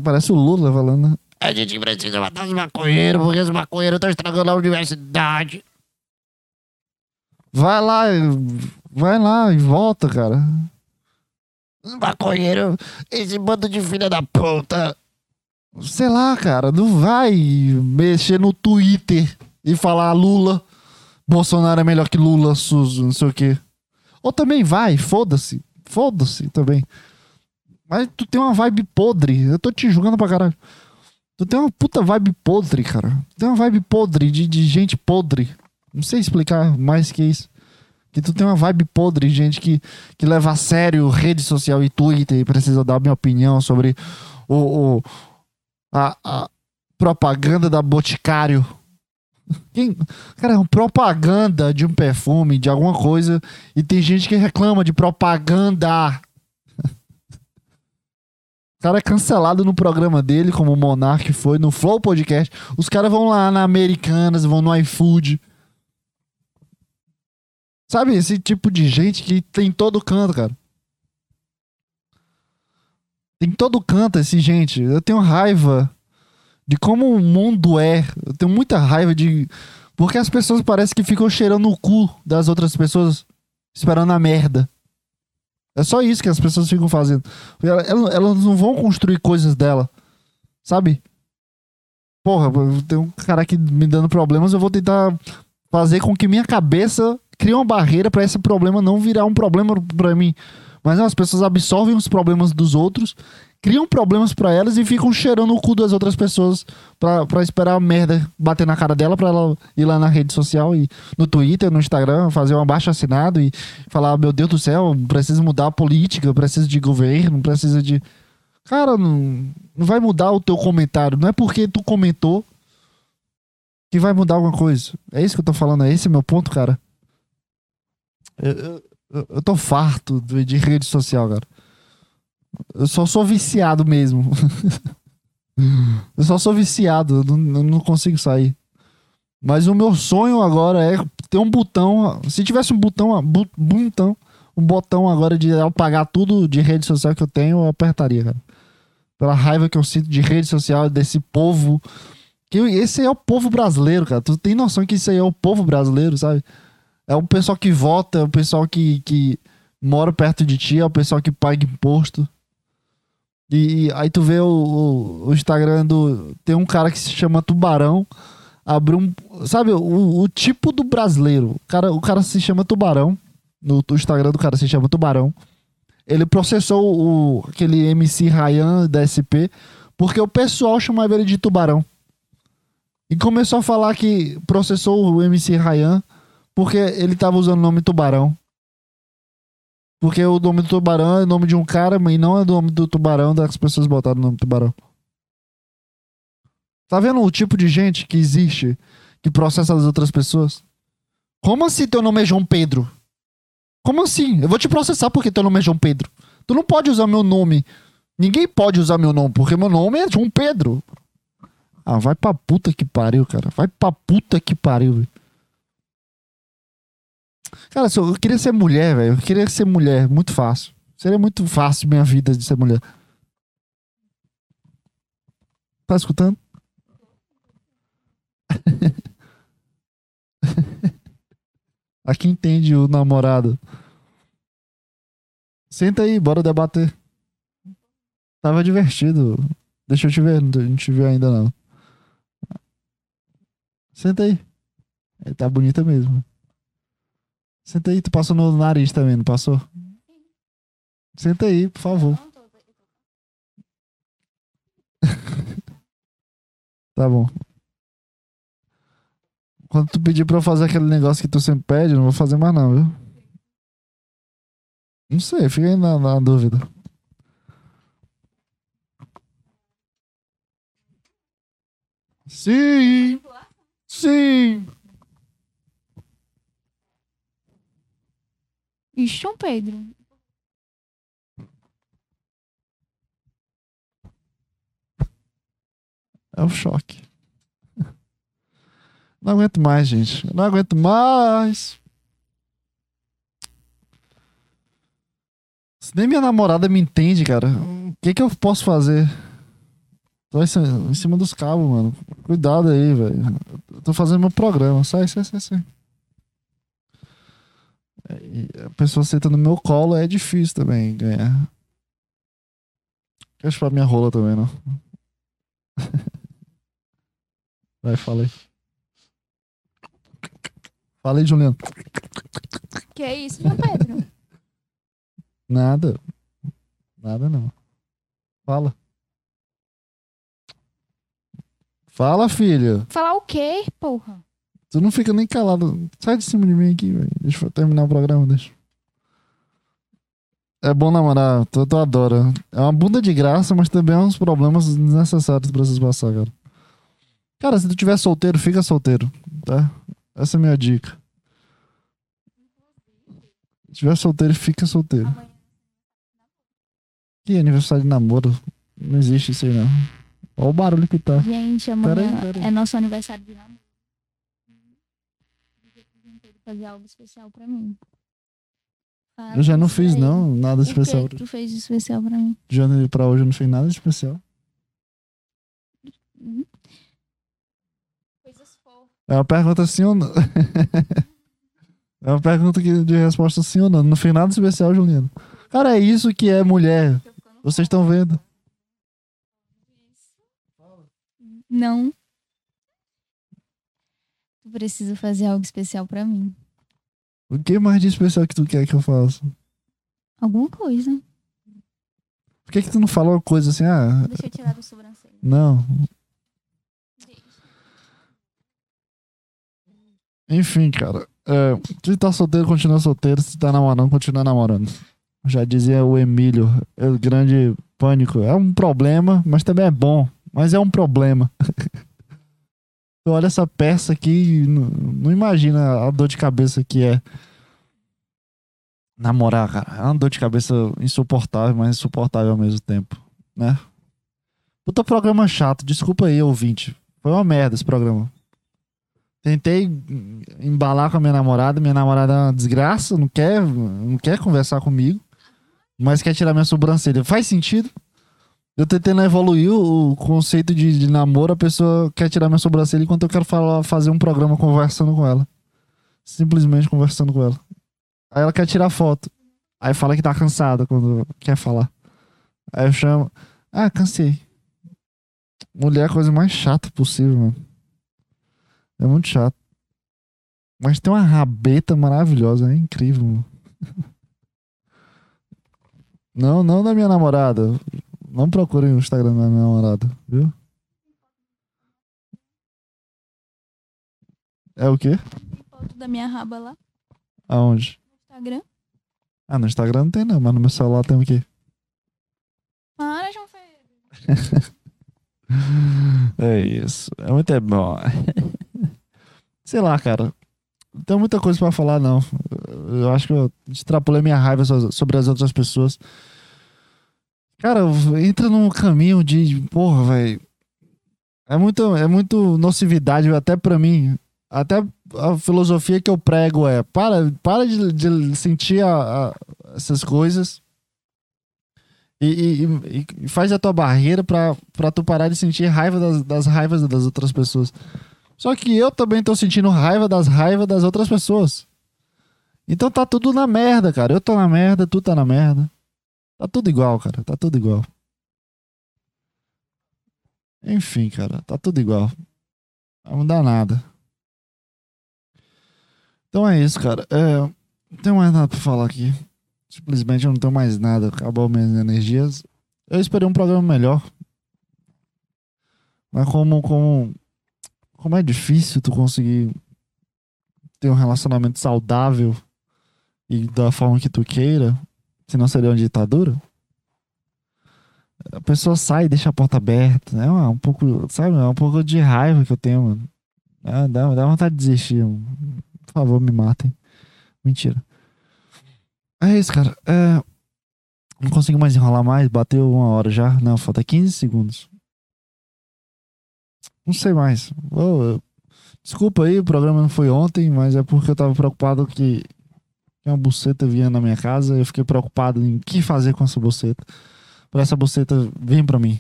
Parece o Lula falando. A gente precisa matar os maconheiros, porque os maconheiros estão estragando a universidade. Vai lá, vai lá e volta, cara. Os maconheiros, esse bando de filha da puta. Sei lá, cara, não vai mexer no Twitter e falar Lula, Bolsonaro é melhor que Lula, Suzo, não sei o quê. Ou também vai, foda-se, foda-se também. Mas tu tem uma vibe podre, eu tô te julgando pra caralho. Tu tem uma puta vibe podre, cara. Tu tem uma vibe podre de, de gente podre. Não sei explicar mais que isso. Que tu tem uma vibe podre, gente que, que leva a sério rede social e Twitter e precisa dar minha opinião sobre o, o- a, a propaganda da Boticário. Quem, cara, é uma propaganda de um perfume, de alguma coisa, e tem gente que reclama de propaganda. O cara é cancelado no programa dele, como o Monark foi, no Flow Podcast. Os caras vão lá na Americanas, vão no iFood. Sabe, esse tipo de gente que tem em todo canto, cara. Em todo canto esse gente. Eu tenho raiva de como o mundo é. Eu tenho muita raiva de. Porque as pessoas parecem que ficam cheirando o cu das outras pessoas, esperando a merda. É só isso que as pessoas ficam fazendo. Elas, elas- não vão construir coisas dela. Sabe? Porra, tem um cara aqui me dando problemas, eu vou tentar fazer com que minha cabeça crie uma barreira pra esse problema não virar um problema pra mim. Mas não, as pessoas absorvem os problemas dos outros, criam problemas pra elas e ficam cheirando o cu das outras pessoas pra esperar a merda bater na cara dela pra ela ir lá na rede social e no Twitter, no Instagram, fazer um abaixo assinado e falar: Meu Deus do céu, preciso mudar a política, preciso de governo, precisa de. Cara, não, não vai mudar o teu comentário. Não é porque tu comentou que vai mudar alguma coisa. É isso que eu tô falando, é esse meu ponto, cara. Eu, eu- tô farto de, de rede social, cara. Eu só sou viciado mesmo. (laughs) eu só sou viciado, eu não, eu não consigo sair. Mas o meu sonho agora é ter um botão. Se tivesse um botão, botão, um botão agora de apagar tudo de rede social que eu tenho, eu apertaria, cara. Pela raiva que eu sinto de rede social, desse povo. Que esse é o povo brasileiro, cara. Tu tem noção que isso aí é o povo brasileiro, sabe? É o pessoal que vota, é o pessoal que, que mora perto de ti, é o pessoal que paga imposto. E, e aí tu vê o, o, o Instagram do. Tem um cara que se chama Tubarão. Abriu um. Sabe, o, o tipo do brasileiro. O cara, o cara se chama Tubarão. No, Instagram do cara se chama Tubarão. Ele processou o, aquele MC Ryan da SP porque o pessoal chamava ele de Tubarão. E começou a falar que processou o MC Ryan porque ele tava usando o nome Tubarão. Porque o nome do Tubarão é o nome de um cara, mas não é o nome do Tubarão das pessoas botaram o nome Tubarão. Tá vendo o tipo de gente que existe que processa as outras pessoas? Como assim teu nome é João Pedro? Como assim? Eu vou te processar porque teu nome é João Pedro. Tu não pode usar meu nome. Ninguém pode usar meu nome, porque meu nome é João Pedro. Ah, vai pra puta que pariu, cara. Vai pra puta que pariu, velho. Cara, eu queria ser mulher, velho. Eu queria ser mulher. Muito fácil. Seria muito fácil minha vida de ser mulher. Tá escutando? (laughs) Aqui entende o namorado. Senta aí, bora debater. Tava divertido. Deixa eu te ver, não te viu ainda não. Senta aí. É, tá bonita mesmo. Senta aí, tu passou no nariz também, não passou? Senta aí, por favor. (laughs) Tá bom. Quando tu pedir pra eu fazer aquele negócio que tu sempre pede, eu não vou fazer mais não, viu? Não sei, fica aí na, na dúvida. Sim! Sim! Ixi, Pedro. É o choque. Não aguento mais, gente. Não aguento mais. Se nem minha namorada me entende, cara, o que que eu posso fazer? Tô em cima- dos cabos, mano. Cuidado aí, velho. Tô fazendo meu programa. Sai, sai, sai, sai. É, A pessoa senta no meu colo é difícil também ganhar. Quer chupar minha rola também, não? (laughs) Vai, fala aí. Fala aí, Juliano. Que é isso, João Pedro? Nada. Nada não. Fala. Fala, filha. Falar o quê, porra? Tu não fica nem calado. Sai de cima de mim aqui, velho. Deixa eu terminar o programa, deixa. É bom namorar, tu, tu adora. É uma bunda de graça, mas também é uns problemas desnecessários pra vocês passar, cara. Cara, se tu tiver solteiro, fica solteiro, tá? Essa é a minha dica. Se tiver solteiro, fica solteiro. Que aniversário de namoro? Não existe isso aí, não. Olha o barulho que tá. Gente, amanhã Peraí, peraí. é nosso aniversário de namoro. Fazer algo especial pra mim. Fala Eu já não fiz, não, nada O especial. que que tu fez de especial pra mim? De janeiro pra hoje eu não fiz nada especial. Coisas fofas. É uma pergunta sim ou não. (laughs) é uma pergunta de resposta sim ou não. Não fiz nada especial, Juliano. Cara, é isso que é mulher. Vocês estão vendo. Não. Tu precisa fazer algo especial pra mim. O que mais de especial que tu quer que eu faça? Alguma coisa. Por que, que tu não fala uma coisa assim? Ah, Deixa eu tirar do sobrancelha. não. Enfim, cara. É, se tá solteiro, continua solteiro. Se tá namorando, continua namorando. Já dizia o Emílio, é o grande pânico. É um problema, mas também é bom. Mas é um problema. (laughs) tu olha essa peça aqui não, não imagina a dor de cabeça que é. Namorar, cara. É uma dor de cabeça insuportável, mas insuportável ao mesmo tempo, né? Puta programa chato. Desculpa aí, ouvinte. Foi uma merda esse programa. Tentei embalar com a minha namorada. Minha namorada é uma desgraça, não quer, não quer conversar comigo, mas quer tirar minha sobrancelha. Faz sentido? Eu tentando evoluir o conceito de, de namoro, a pessoa quer tirar minha sobrancelha enquanto eu quero falar, fazer um programa conversando com ela. Simplesmente conversando com ela. Aí ela quer tirar foto. Aí fala que tá cansada quando quer falar. Aí eu chamo. Ah, cansei. Mulher é a coisa mais chata possível, mano. É muito chato. Mas tem uma rabeta maravilhosa, é incrível, mano. (laughs) Não, não da minha namorada. Não procurem o Instagram da minha namorada, viu? É o quê? Tem foto da minha raba lá Aonde? no Instagram. Ah, no Instagram não tem não, mas no meu celular tem o quê? Para, João Pedro. (laughs) É isso. É muito bom. (laughs) Sei lá, cara. Não tem muita coisa pra falar, não. Eu acho que eu extrapolei minha raiva so- sobre as outras pessoas. Cara, entra num caminho de. Porra, velho. É muito, é muito nocividade, até pra mim. Até a filosofia que eu prego é: para, para de, de sentir a- a- essas coisas. E, e- e- e faz a tua barreira pra, pra tu parar de sentir raiva das, das raivas das outras pessoas. Só que eu também tô sentindo raiva das raivas das outras pessoas. Então tá tudo na merda, cara. Eu tô na merda, tu tá na merda. Tá tudo igual, cara. Tá tudo igual. Enfim, cara. Tá tudo igual. Não mudar nada. Então é isso, cara. É, não tenho mais nada pra falar aqui. Simplesmente eu não tenho mais nada. Acabou minhas energias. Eu esperei um programa melhor. Mas como, como, como é difícil tu conseguir ter um relacionamento saudável e da forma que tu queira, senão seria uma ditadura. A pessoa sai e deixa a porta aberta. É um, pouco, sabe? É um pouco de raiva que eu tenho, mano. Ah, dá, dá vontade de desistir. mano. Por favor, me matem. Mentira. É isso, cara. É, não consigo mais enrolar mais. Bateu uma hora já. Não, falta 15 segundos. Não sei mais. Ô, eu- Desculpa aí, o programa não foi ontem, mas é porque eu tava preocupado que uma buceta vinha na minha casa. Eu fiquei preocupado em o que fazer com essa buceta. Pra essa buceta vir pra mim.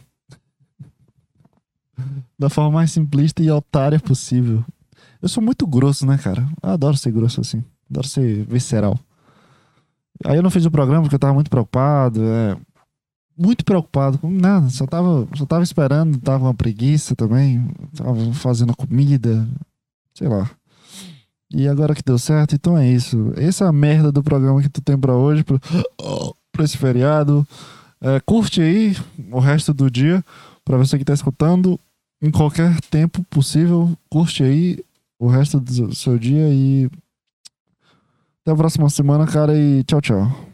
da forma mais simplista e otária possível. Eu sou muito grosso, né, cara? Eu adoro ser grosso assim. Adoro ser visceral. Aí eu não fiz o programa porque eu tava muito preocupado. É, muito preocupado com nada. Só tava, só tava esperando, tava uma preguiça também. Tava fazendo comida. Sei lá. E agora que deu certo, então é isso. Essa é a merda do programa que tu tem pra hoje, pro, (gasps) pra esse feriado. É, curte aí o resto do dia. Pra você que tá escutando, em qualquer tempo possível, curte aí o resto do seu dia e até a próxima semana, cara, e tchau, tchau.